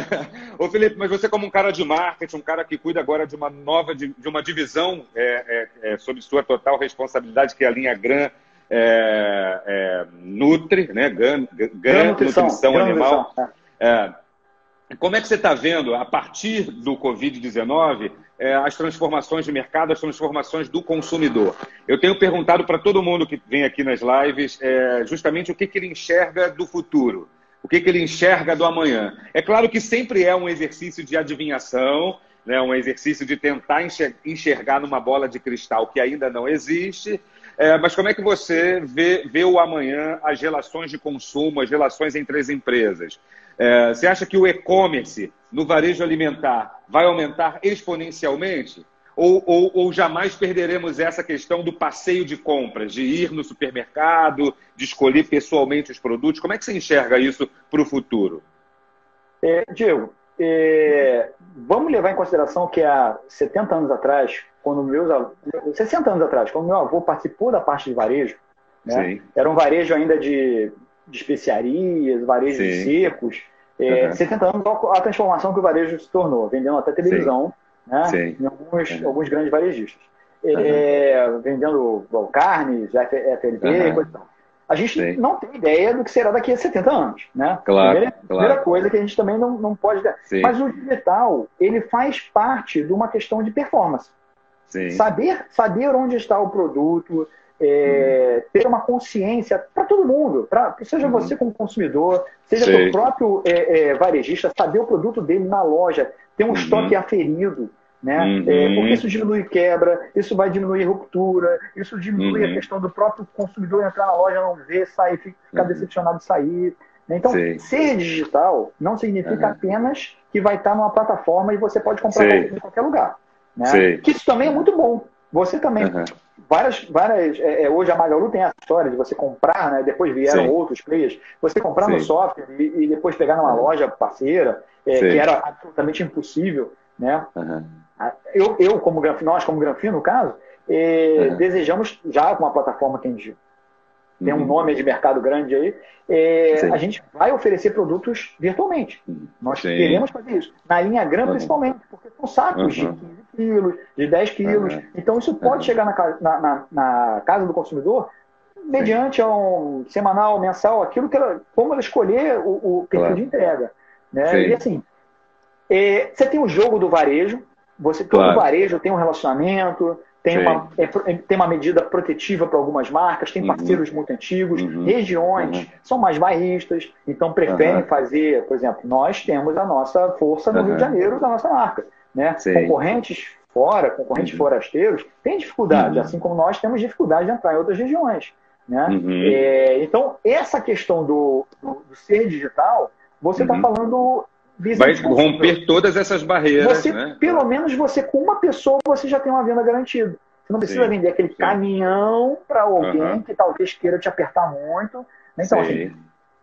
Ô Felipe, mas você como um cara de marketing, um cara que cuida agora de uma nova, de, de uma divisão é, é, é, sob sua total responsabilidade, que é a linha Gran é, é, Nutri, né? Gran, Gran, Gran Nutrição, Nutrição Gran Animal. Nutrição, é. Como é que você está vendo, a partir do Covid-19, é, as transformações de mercado, as transformações do consumidor? Eu tenho perguntado para todo mundo que vem aqui nas lives é, justamente o que, que ele enxerga do futuro, o que, que ele enxerga do amanhã. É claro que sempre é um exercício de adivinhação, né, um exercício de tentar enxergar numa bola de cristal que ainda não existe, é, mas como é que você vê, vê o amanhã, as relações de consumo, as relações entre as empresas? É, você acha que o e-commerce no varejo alimentar vai aumentar exponencialmente? Ou, ou, ou, jamais perderemos essa questão do passeio de compras, de ir no supermercado, de escolher pessoalmente os produtos? Como é que você enxerga isso para o futuro? É, Diego, é, vamos levar em consideração que há 70 anos atrás, quando meus 60 anos atrás, quando meu avô participou da parte de varejo, né, era um varejo ainda de de especiarias, varejo Sim. de secos. É, uhum. 70 anos, a transformação que o varejo se tornou, vendendo até televisão, Sim. né? Sim. em alguns, uhum. alguns grandes varejistas. Uhum. É, vendendo bom, carnes, FLP, uhum. coisa e tal. A gente Sim. não tem ideia do que será daqui a 70 anos, né? Claro, primeira, claro. primeira coisa que a gente também não, não pode... Mas o digital, ele faz parte de uma questão de performance. Sim. Saber, saber onde está o produto, é, ter uma consciência para todo mundo, pra, seja uhum. você como consumidor, seja o próprio é, é, varejista, saber o produto dele na loja, ter um uhum. estoque aferido, né? Uhum. É, porque isso diminui quebra, isso vai diminuir ruptura, isso diminui a uhum. questão do próprio consumidor entrar na loja, não ver, sair, ficar uhum. decepcionado de sair. Né? Então, ser digital não significa apenas que vai estar numa plataforma e você pode comprar em qualquer lugar. Né? Que isso também é muito bom. Você também várias, várias é, é, hoje a Magalu tem a história de você comprar, né? Depois vieram Sim. outros players, você comprar Sim. no software e, e, depois pegar numa loja parceira, é, que era absolutamente impossível, né? Uhum. Eu, eu, como Granfino, nós como Granfino, no caso, é, uhum. desejamos já com uma plataforma que a gente tem um uhum. nome de mercado grande aí, é, a gente vai oferecer produtos virtualmente. Nós Sim. queremos fazer isso. Na linha GRAM, uhum. principalmente, porque são sacos uhum. de 15 quilos, de 10 quilos. Uhum. Então, isso pode chegar na, na, na, casa do consumidor mediante um semanal, mensal, aquilo que ela, como ela escolher o, o perfil claro. de entrega. Né? E assim, é, você tem o jogo do varejo, você todo claro. varejo tem um relacionamento, tem uma, é, tem uma medida protetiva para algumas marcas, tem uhum. parceiros uhum. muito antigos, uhum. regiões uhum. são mais bairristas, então preferem fazer, por exemplo, nós temos a nossa força no Rio de Janeiro da nossa marca. Né? Concorrentes fora, concorrentes uhum. forasteiros, têm dificuldade, uhum. assim como nós temos dificuldade de entrar em outras regiões. Né? É, então, essa questão do, do, do ser digital, você está falando Vai romper todas essas barreiras. Você, né? Pelo menos você, com uma pessoa, você já tem uma venda garantida. Você não precisa sim, vender aquele sim. caminhão para alguém uhum. que talvez queira te apertar muito. Né? Então, assim,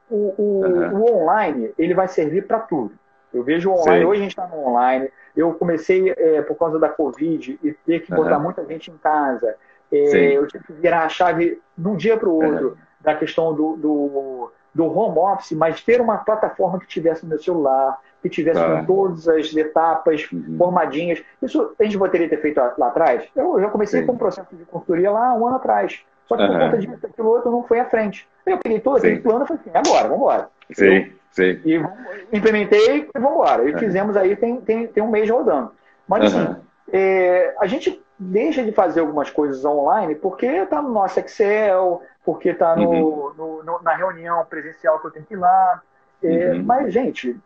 o, o, uhum. o, online ele vai servir para tudo. Eu vejo online, sim. hoje a gente está no online. Eu comecei é, por causa da Covid e ter que botar uhum. muita gente em casa. É, eu tive que virar a chave de um dia para o outro da questão do, do do home office, mas ter uma plataforma que tivesse no meu celular, que tivesse com todas as etapas uhum. formadinhas. Isso a gente poderia ter feito lá atrás? Eu já comecei Sim. com um processo de consultoria lá um ano atrás. Só que uhum. por conta disso, aquilo outro não foi à frente. Eu peguei todo aquele plano e falei assim, agora, vamos embora. Sim, sim. E implementei e vamos embora. E uhum. fizemos aí, tem, tem, tem um mês rodando. Mas assim, é, a gente deixa de fazer algumas coisas online porque está no nosso Excel, porque está no, uhum. no, no, na reunião presencial que eu tenho que ir lá. É, uhum. Mas, gente,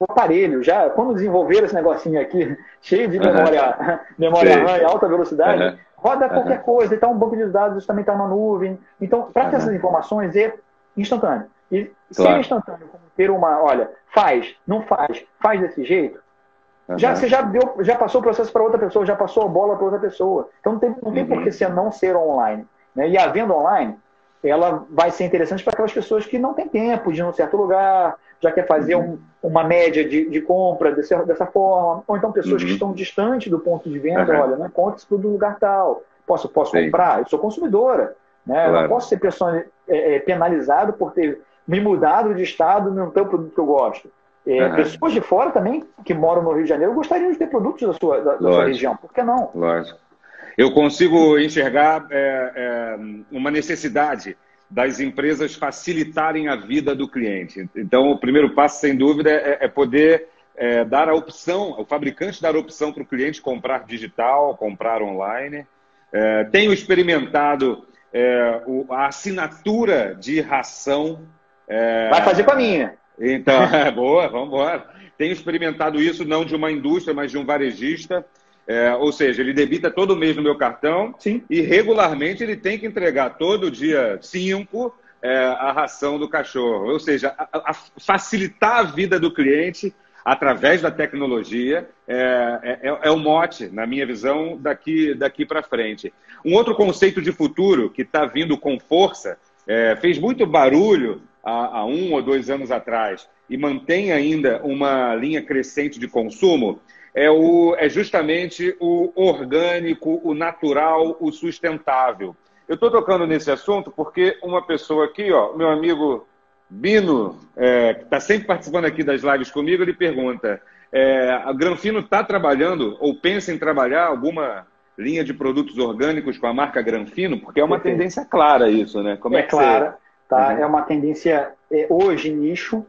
o aparelho, já quando desenvolveram esse negocinho aqui, cheio de memória, uhum. memória RAM e alta velocidade, roda qualquer coisa, então um banco de dados também está na nuvem. Então, para ter essas informações é instantâneo. E claro. ser instantâneo, como ter uma, olha, faz, não faz, faz desse jeito, Uhum. Já, você já, deu, já passou o processo para outra pessoa, já passou a bola para outra pessoa. Então não tem, não tem uhum. por que você não ser online. Né? E a venda online, ela vai ser interessante para aquelas pessoas que não têm tempo de ir num certo lugar, já quer fazer uhum. um, uma média de, de compra desse, dessa forma, ou então pessoas que uhum. estão distantes do ponto de venda, olha, não encontra isso do lugar tal. Posso, posso comprar? Eu sou consumidora. Né? Claro. Eu não posso ser pessoa, é, é, penalizado por ter me mudado de estado não ter o produto que eu gosto. É, uhum. Pessoas de fora também, que moram no Rio de Janeiro, gostariam de ter produtos da sua, da, da sua região. Por que não? Lógico. Eu consigo enxergar é, é, uma necessidade das empresas facilitarem a vida do cliente. Então, o primeiro passo, sem dúvida, é, é poder é, dar a opção, o fabricante dar a opção para o cliente comprar digital, comprar online. É, tenho experimentado a assinatura de ração. Vai fazer com a minha. Então, é boa, vamos embora. Tenho experimentado isso não de uma indústria, mas de um varejista. É, ou seja, ele debita todo mês no meu cartão Sim. e regularmente ele tem que entregar todo dia 5 é, a ração do cachorro. Ou seja, a, a facilitar a vida do cliente através da tecnologia é, é, é, o mote, na minha visão, daqui, daqui para frente. Um outro conceito de futuro que está vindo com força, é, fez muito barulho há, há um ou dois anos atrás e mantém ainda uma linha crescente de consumo, é, o, é justamente o orgânico, o natural, o sustentável. Eu estou tocando nesse assunto porque uma pessoa aqui, ó, meu amigo Bino, é, que está sempre participando aqui das lives comigo, ele pergunta: é, a Granfino está trabalhando ou pensa em trabalhar alguma linha de produtos orgânicos com a marca Granfino? Porque é uma tendência clara isso, né? Como é, é clara. Você... Tá? Uhum. É uma tendência é, hoje nicho.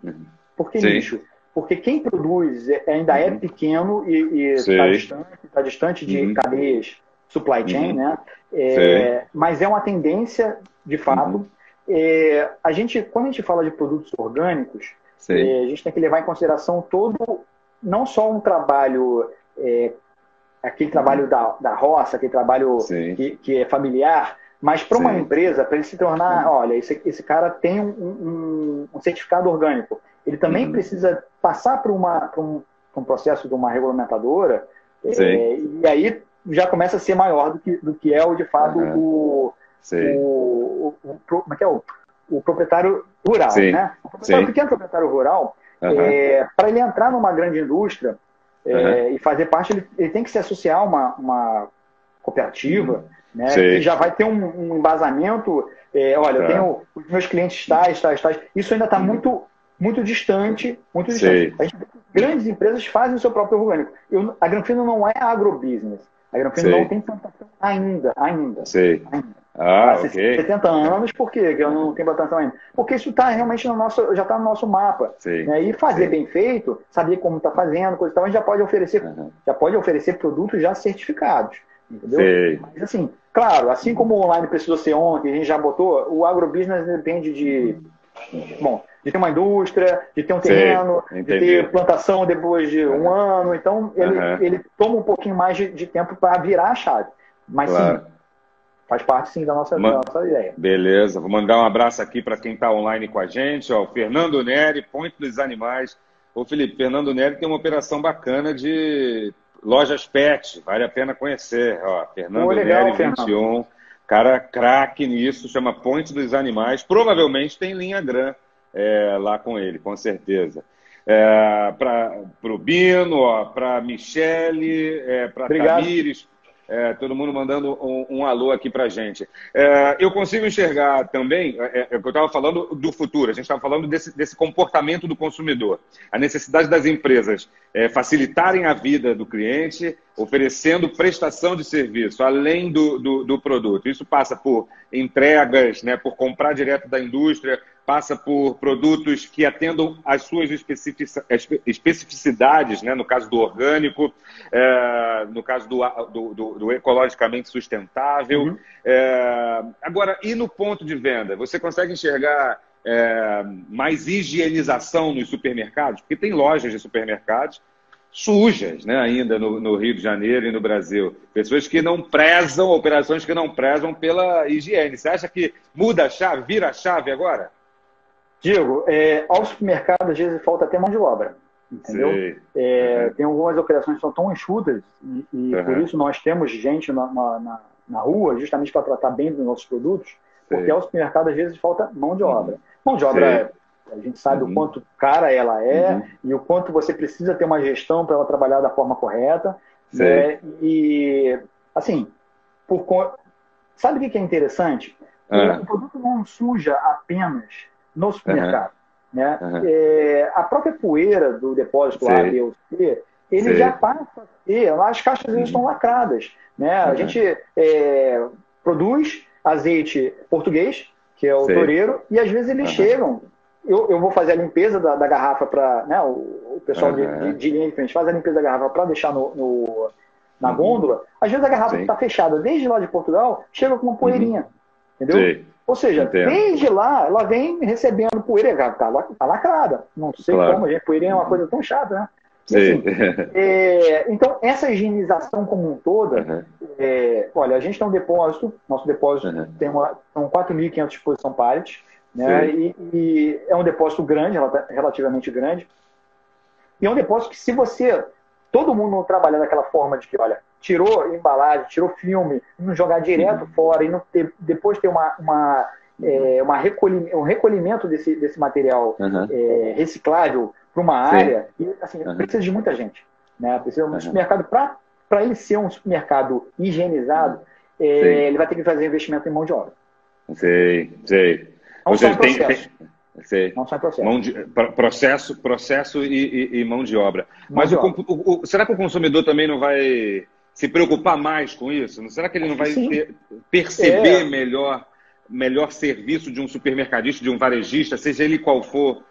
Por que Sim. nicho? Porque quem produz é, ainda é uhum. é pequeno e está distante, tá distante de uhum. cadeias supply chain, uhum. né? É, mas é uma tendência, de fato. Uhum. É, a gente, quando a gente fala de produtos orgânicos, é, a gente tem que levar em consideração todo, não só um trabalho, é, aquele trabalho da, da roça, aquele trabalho que, que, é familiar, mas para uma empresa, para ele se tornar, Sim. olha, esse, esse cara tem um, um, um certificado orgânico, ele também uhum. precisa passar por, uma, por um, por um processo de uma regulamentadora, é, e aí já começa a ser maior do que, do que é o de fato uhum. o, o, o, o, como é que é o, o proprietário rural, Sim. né? O proprietário, pequeno proprietário rural, uhum. é, para ele entrar numa grande indústria é, e fazer parte, ele, ele, tem que se associar a uma, uma cooperativa. Uhum né? Que já vai ter um, um embasamento. É, olha, eu tá. tenho os meus clientes tais, tais, tais. Isso ainda está uhum. muito, muito distante, muito distante. Gente, grandes empresas fazem o seu próprio orgânico. Eu, a Granfino não é agrobusiness. A Granfino não tem plantação ainda, ainda. Sei. ainda. Ah, ok. 70 anos, por quê? Que eu não tenho bastante ainda. Porque isso tá realmente no nosso, já está no nosso mapa. Sim, né? E fazer sim. bem feito, saber como está fazendo, coisa e tal, a gente já pode oferecer, Uhum. já pode oferecer produtos já certificados. Entendeu? Sei. Mas assim, claro, assim como o online precisou ser ontem, a gente já botou, o agrobusiness depende de. Bom, de ter uma indústria, de ter um terreno, de entendi. ter plantação depois de um ano. Então, ele, Uhum. ele toma um pouquinho mais de, de tempo para virar a chave. Mas Claro. sim, faz parte sim da nossa, Ma- da nossa ideia. Beleza, vou mandar um abraço aqui para quem está online com a gente, ó, o Fernando Neri, Ponte dos Animais. Ô Felipe, Fernando Neri tem uma operação bacana de lojas pet, vale a pena conhecer. Ó, Fernando Pô, legal, Neri, Fernando. 21, cara craque nisso, chama Ponte dos Animais. Provavelmente tem linha Gran é, lá com ele, com certeza. É, para o Bino, para Michele, é, para. Tamires, é, todo mundo mandando um, um alô aqui para gente. É, eu consigo enxergar também, é, é, que eu estava falando do futuro, a gente estava falando desse, desse comportamento do consumidor, a necessidade das empresas é, facilitarem a vida do cliente, oferecendo prestação de serviço, além do, do, do produto. Isso passa por entregas, né, por comprar direto da indústria, passa por produtos que atendam às suas especifici- espe- especificidades, né, no caso do orgânico, é, no caso do, do- do- do ecologicamente sustentável. Uhum. É, agora, e no ponto de venda? Você consegue enxergar é, mais higienização nos supermercados? Porque tem lojas de supermercados sujas né, ainda no, no Rio de Janeiro e no Brasil. Pessoas que não prezam, operações que não prezam pela higiene. Você acha que muda a chave, vira a chave agora? Diego, é, ao supermercado às vezes falta até mão de obra. Entendeu? Sei. É, Uhum. Tem algumas operações que são tão enxutas e, e Uhum. por isso nós temos gente na, na, na- rua justamente para tratar bem dos nossos produtos, porque Sei. ao supermercado às vezes falta mão de obra. Mão de obra, a gente sabe Uhum. o quanto cara ela é Uhum. e o quanto você precisa ter uma gestão para ela trabalhar da forma correta. Sei. né? E, assim, por, sabe o que que é interessante? Ah. O produto não suja apenas no supermercado. Né? Uhum. É, a própria poeira do depósito A, Sei. B ou C, ele Sei. já passa a ter, as caixas Uhum. estão lacradas. Né? A Uhum. gente é, produz azeite português, que é o Sei. toureiro, e às vezes eles Uhum. chegam. Eu, eu vou fazer a limpeza da, da garrafa para. Né, o, o pessoal de- Uhum. de, de linha de frente faz a limpeza da garrafa para deixar no, no- na Uhum. gôndola. Às vezes a garrafa Sim. está fechada desde lá de Portugal, chega com uma poeirinha. Entendeu? Sei. Ou seja, Entendo. desde lá, ela vem recebendo poeira, está tá lacrada. Não sei Claro. como, poeirinha é uma coisa tão chata, né? Sei. assim, é, então, essa higienização como um toda, Uhum. é, olha, a gente tem um depósito, nosso depósito Uhum. tem uma, são 4.500 de exposição pallet, né? E, e é um depósito grande, relata- relativamente grande. E é um depósito que se você, todo mundo não trabalhar daquela forma de que, olha, tirou embalagem, tirou filme, não jogar direto fora e não ter, depois ter uma, uma, é, uma recolhimento, um recolhimento desse, desse material Uhum. é, reciclável para uma Sim. área, e, assim, Uhum. precisa de muita gente. Né? Precisa um Uhum. supermercado, para ele ser um supermercado higienizado, é, ele vai ter que fazer investimento em mão de obra. Sei, sei. Não Ou só em seja, tem, processo. tem- sei. Não processo. Mão de, pro- processo, processo e, e- e mão de obra. Mão Mas de o obra. o- o- será que o consumidor também não vai se preocupar mais com isso? Será que ele não vai ter- perceber É. melhor, melhor serviço de um supermercadista, de um varejista, seja ele qual for,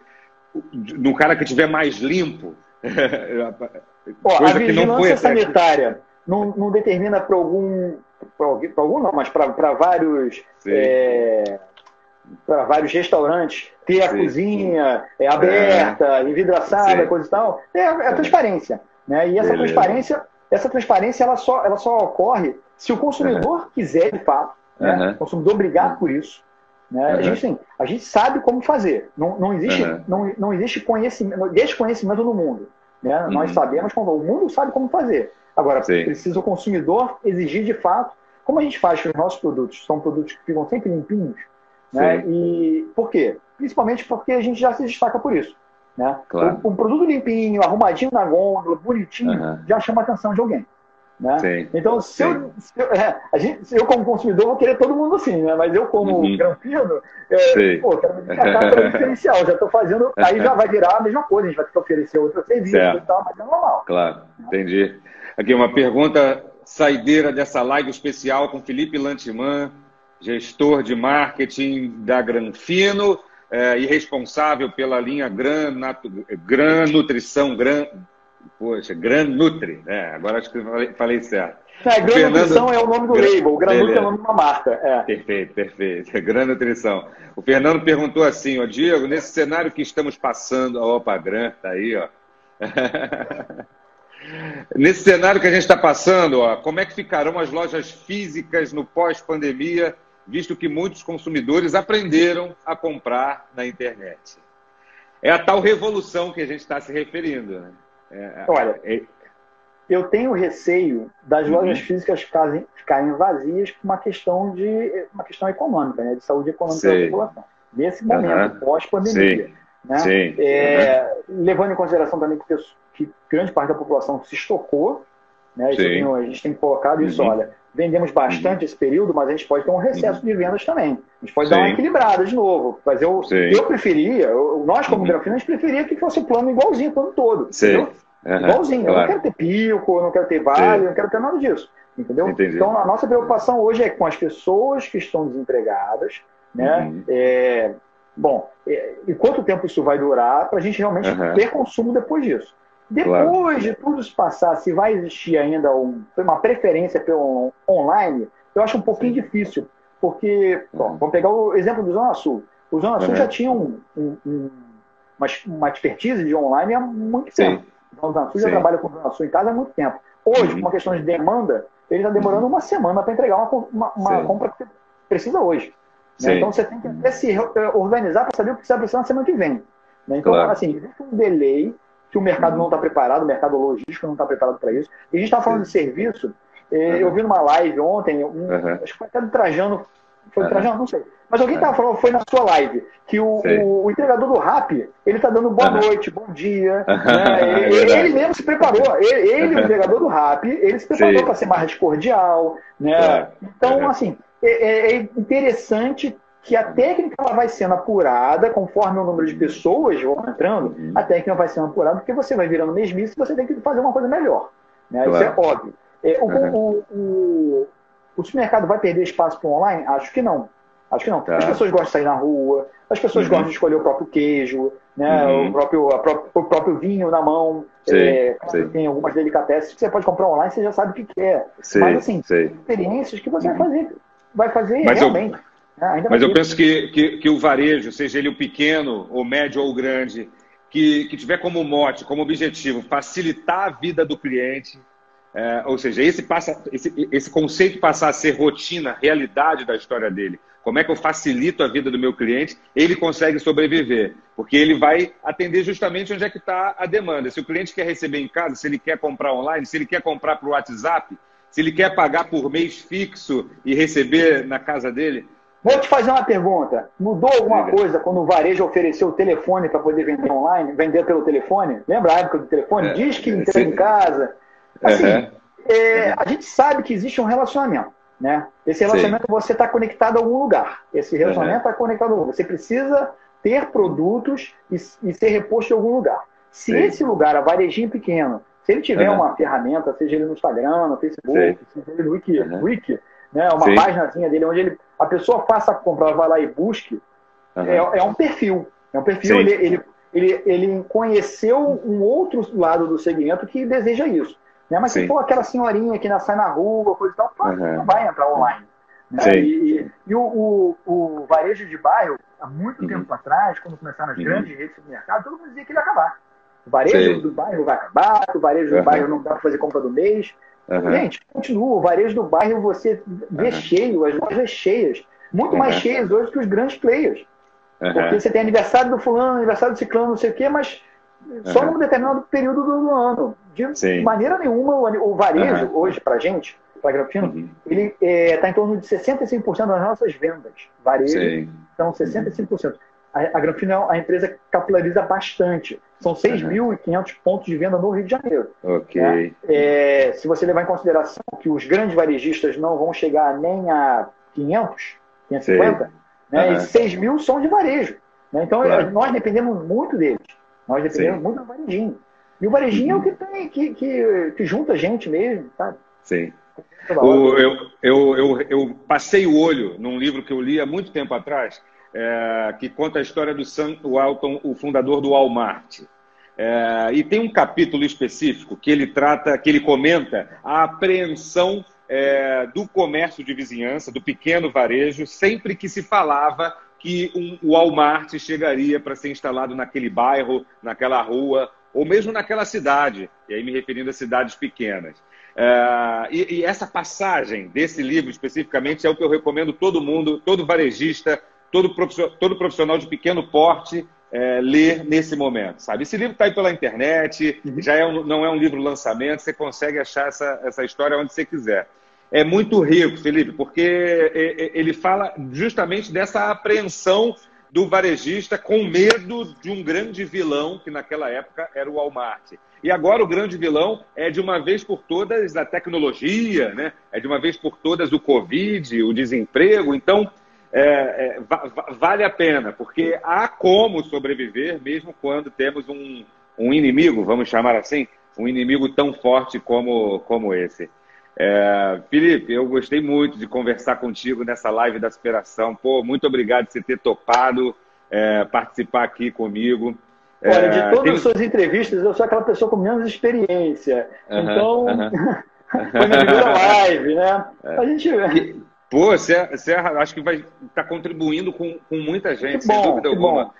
do cara que tiver mais limpo? Ó, a Coisa que não foi sanitária não, não determina para algum, para algum não, mas para vários, é, para vários restaurantes ter a Sim. cozinha é, aberta, envidraçada, Sim. coisa e tal, é, é a transparência, né? E essa Beleza. transparência, essa transparência ela só, ela só ocorre se o consumidor quiser de fato, né? Uhum. O consumidor brigar por isso. Né? A, Uhum. gente, tem- a gente sabe como fazer. Não, não, existe, Uhum. não, não existe conhecimento, desconhecimento no mundo. Né? Uhum. Nós sabemos como. O mundo sabe como fazer. Agora, Sim. precisa o consumidor exigir de fato. Como a gente faz com os nossos produtos? São produtos que ficam sempre limpinhos. Né? E por quê? Principalmente porque a gente já se destaca por isso. Né? Claro. Um, um produto limpinho, arrumadinho na gôndola, bonitinho, Uhum. já chama a atenção de alguém. Né? Sim. Então, se eu, se eu, é, a gente, se eu como consumidor, vou querer todo mundo assim, né? Mas eu, como Uhum. granfino, é, pô, quero me destacar pelo diferencial. Já estou fazendo, aí já vai virar a mesma coisa, a gente vai ter que oferecer outro serviço Certo. e tal, mas é normal. Claro, entendi. Aqui uma pergunta saideira dessa live especial com Felipe Lantiman. gestor de marketing da Granfino é, e responsável pela linha Gran, Gran Nutrição, Gran, poxa, Gran Nutri, né? agora acho que falei, falei certo. É, Gran Fernando... Nutrição é o nome do Gran... label, Gran Nutri é o nome de uma marca. É. Perfeito, perfeito. Gran Nutrição. O Fernando perguntou assim, ó, Diego, nesse cenário que estamos passando, Opa Gran tá aí, ó. Nesse cenário que a gente está passando, ó, como é que ficarão as lojas físicas no pós-pandemia, visto que muitos consumidores aprenderam a comprar na internet? É a tal revolução que a gente está se referindo. Né? É, Olha, é... eu tenho receio das uhum. lojas físicas ficarem, ficarem, vazias por uma questão de uma questão econômica, né, de saúde econômica Sei. da população. Nesse momento, uhum. pós-pandemia. Né? É, uhum. Levando em consideração também que que grande parte da população se estocou. Né? Isso, a gente tem colocado isso, uhum. olha, vendemos bastante uhum. esse período, mas a gente pode ter um recesso uhum. de vendas também. A gente pode Sim. dar uma equilibrada de novo. Mas eu, eu preferia, eu, nós como uhum. grafina, a gente preferia que fosse o plano igualzinho o ano todo. Sim. Igualzinho. Claro. Eu não quero ter pico, eu não quero ter vale, eu não quero ter nada disso. Entendeu? Entendi. Então, a nossa preocupação hoje é com as pessoas que estão desempregadas, né? Uhum. É, bom, é, e quanto tempo isso vai durar para a gente realmente uhum. ter consumo depois disso. Depois claro. de tudo se passar, se vai existir ainda um, uma preferência pelo online, eu acho um pouquinho Sim. difícil. Porque, bom, vamos pegar o exemplo do Zona Sul. O Zona Sul uhum. já tinha um, um, um, uma, uma expertise de online há muito Sim. tempo. Então, o Zona Sul Sim. já trabalha com o Zona Sul em casa há muito tempo. Hoje, uhum. uma questão de demanda, ele está demorando uhum. uma semana para entregar uma, uma, uma compra que você precisa hoje. Né? Então, você tem que até se organizar para saber o que você vai precisar na semana que vem. Né? Então, claro. assim, existe um delay que o mercado não está preparado, o mercado logístico não está preparado para isso. E a gente estava falando de serviço, eh, uhum. eu vi numa live ontem, um, uhum. acho que foi até do Trajano, foi do Trajano, não sei. Mas alguém estava falando, foi na sua live, que o, o, o entregador do RAP, ele está dando boa noite, bom dia. Né? Ele, ele, mesmo se preparou. Ele, ele o entregador do RAP, ele se preparou para ser mais cordial. Né? Então, assim, é, é interessante que a técnica ela vai sendo apurada conforme o número de pessoas vão entrando, uhum. a técnica vai sendo apurada porque você vai virando mesmice e você tem que fazer uma coisa melhor. Né? Claro. Isso é óbvio. É, o, uhum. o, o, o, supermercado vai perder espaço para o online? Acho que não. Acho que não. Tá. As pessoas gostam de sair na rua, as pessoas uhum. gostam de escolher o próprio queijo, né? Uhum. o, próprio, o próprio vinho na mão. Sim, é, Tem algumas delicatessen que você pode comprar online, você já sabe o que quer. Sim, Mas assim, experiências que você vai fazer, vai fazer Mas realmente. Eu ah, Mas eu penso que, que, que, o varejo, seja ele o pequeno, o médio ou o grande, que, que tiver como mote, como objetivo, facilitar a vida do cliente, é, ou seja, esse, passa, esse, esse conceito passar a ser rotina, realidade da história dele. Como é que eu facilito a vida do meu cliente? Ele consegue sobreviver, porque ele vai atender justamente onde é que está a demanda. Se o cliente quer receber em casa, se ele quer comprar online, se ele quer comprar para o WhatsApp, se ele quer pagar por mês fixo e receber na casa dele, Vou te fazer uma pergunta. Mudou alguma coisa quando o varejo ofereceu o telefone para poder vender online, vender pelo telefone? Lembra a época do telefone? É, Diz que entrega em casa. Assim, uhum. é, a gente sabe que existe um relacionamento. Né? Esse relacionamento Sim. você está conectado a algum lugar. Esse relacionamento está uhum. conectado a algum lugar. Você precisa ter produtos e, e ser reposto em algum lugar. Se Sim. esse lugar, a varejinho pequeno, se ele tiver uhum. uma ferramenta, seja ele no Instagram, no Facebook, Sim. seja ele no Wiki. Wiki né? uma páginazinha dele onde ele a pessoa faça a compra, vai lá e busque, uhum. é, é, um perfil. É um perfil, ele, ele, ele, ele, conheceu um outro lado do segmento que deseja isso. Né? Mas Sim. se for aquela senhorinha que sai na rua, coisa e tal, uhum. não vai entrar online. Né? E, e, o, o, o, varejo de bairro, há muito uhum. tempo atrás, quando começaram as uhum. grandes redes de mercado, todo mundo dizia que ele ia acabar. O varejo Sim. do bairro vai acabar, o varejo do bairro não dá para fazer compra do mês. Uhum. Gente, continua. O varejo do bairro você vê uhum. cheio, as lojas cheias. Muito uhum. mais cheias hoje que os grandes players. Porque você tem aniversário do fulano, aniversário do ciclano, não sei o quê, mas só num determinado período do ano. De Sim. maneira nenhuma, o varejo hoje, para gente, para Grafino, uhum. ele está é, tá em torno de 65% das nossas vendas. Varejo, Sim. então 65% a, a Granfino é a empresa capitaliza bastante. São 6.500 uhum. pontos de venda no Rio de Janeiro. Ok. Né? É, se você levar em consideração que os grandes varejistas não vão chegar nem a 500, 550, né? Uhum. e 6 mil são de varejo. Né? Então, claro. nós dependemos muito deles. Nós dependemos Sim. muito do varejinho. E o varejinho uhum. é o que tem, que, que, que junta a gente mesmo, sabe? Sim. O, eu, eu, eu, eu, passei o olho num livro que eu li há muito tempo atrás, é, que conta a história do Sam Walton, o fundador do Walmart. É, e tem um capítulo específico que ele trata, que ele comenta a apreensão é, do comércio de vizinhança, do pequeno varejo, sempre que se falava que um Walmart chegaria para ser instalado naquele bairro, naquela rua, ou mesmo naquela cidade, e aí me referindo a cidades pequenas. É, e, e, essa passagem desse livro especificamente é o que eu recomendo todo mundo, todo varejista, todo profissional, todo profissional de pequeno porte é, ler nesse momento, sabe? Esse livro está aí pela internet, uhum. já é um, não é um livro lançamento, você consegue achar essa, essa história onde você quiser. É muito rico, Felipe, porque ele fala justamente dessa apreensão do varejista com medo de um grande vilão, que naquela época era o Walmart. E agora o grande vilão é de uma vez por todas a tecnologia, né? é de uma vez por todas o Covid, o desemprego. Então, é, é, vale a pena, porque há como sobreviver mesmo quando temos um, um inimigo, vamos chamar assim, um inimigo tão forte como, como esse. É, Felipe, eu gostei muito de conversar contigo nessa live da superação. Pô, muito obrigado por você ter topado é, participar aqui comigo. Olha, de é, todas tem... as suas entrevistas, eu sou aquela pessoa com menos experiência. então, foi minha primeira live, né? É. A gente vê. Pô, Serra, acho que vai estar tá contribuindo com, com muita gente, bom, sem dúvida alguma. Bom.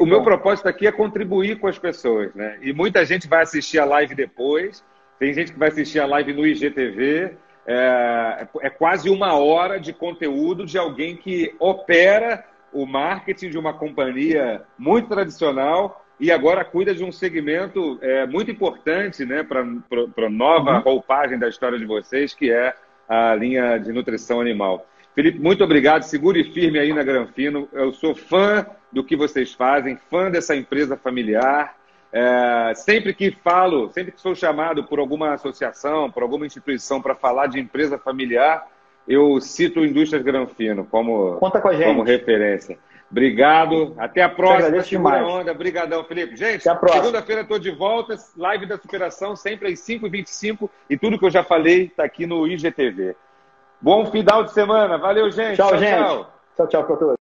O meu bom. propósito aqui é contribuir com as pessoas, né? E muita gente vai assistir a live depois, tem gente que vai assistir a live no IGTV. É, é quase uma hora de conteúdo de alguém que opera o marketing de uma companhia muito tradicional e agora cuida de um segmento é, muito importante né, para a nova uhum. roupagem da história de vocês, que é a linha de nutrição animal. Felipe, muito obrigado. Segure firme aí na Granfino. Eu sou fã do que vocês fazem, fã dessa empresa familiar. É, sempre que falo, sempre que sou chamado por alguma associação, por alguma instituição para falar de empresa familiar, eu cito Indústrias Granfino como, como referência. Obrigado. Até a próxima. Segura onda. Obrigadão, Felipe. Gente, segunda-feira estou de volta. Live da superação, sempre às 5h25. E tudo que eu já falei está aqui no IGTV. Bom final de semana. Valeu, gente. Tchau, tchau gente. Tchau, tchau, tchau para todos.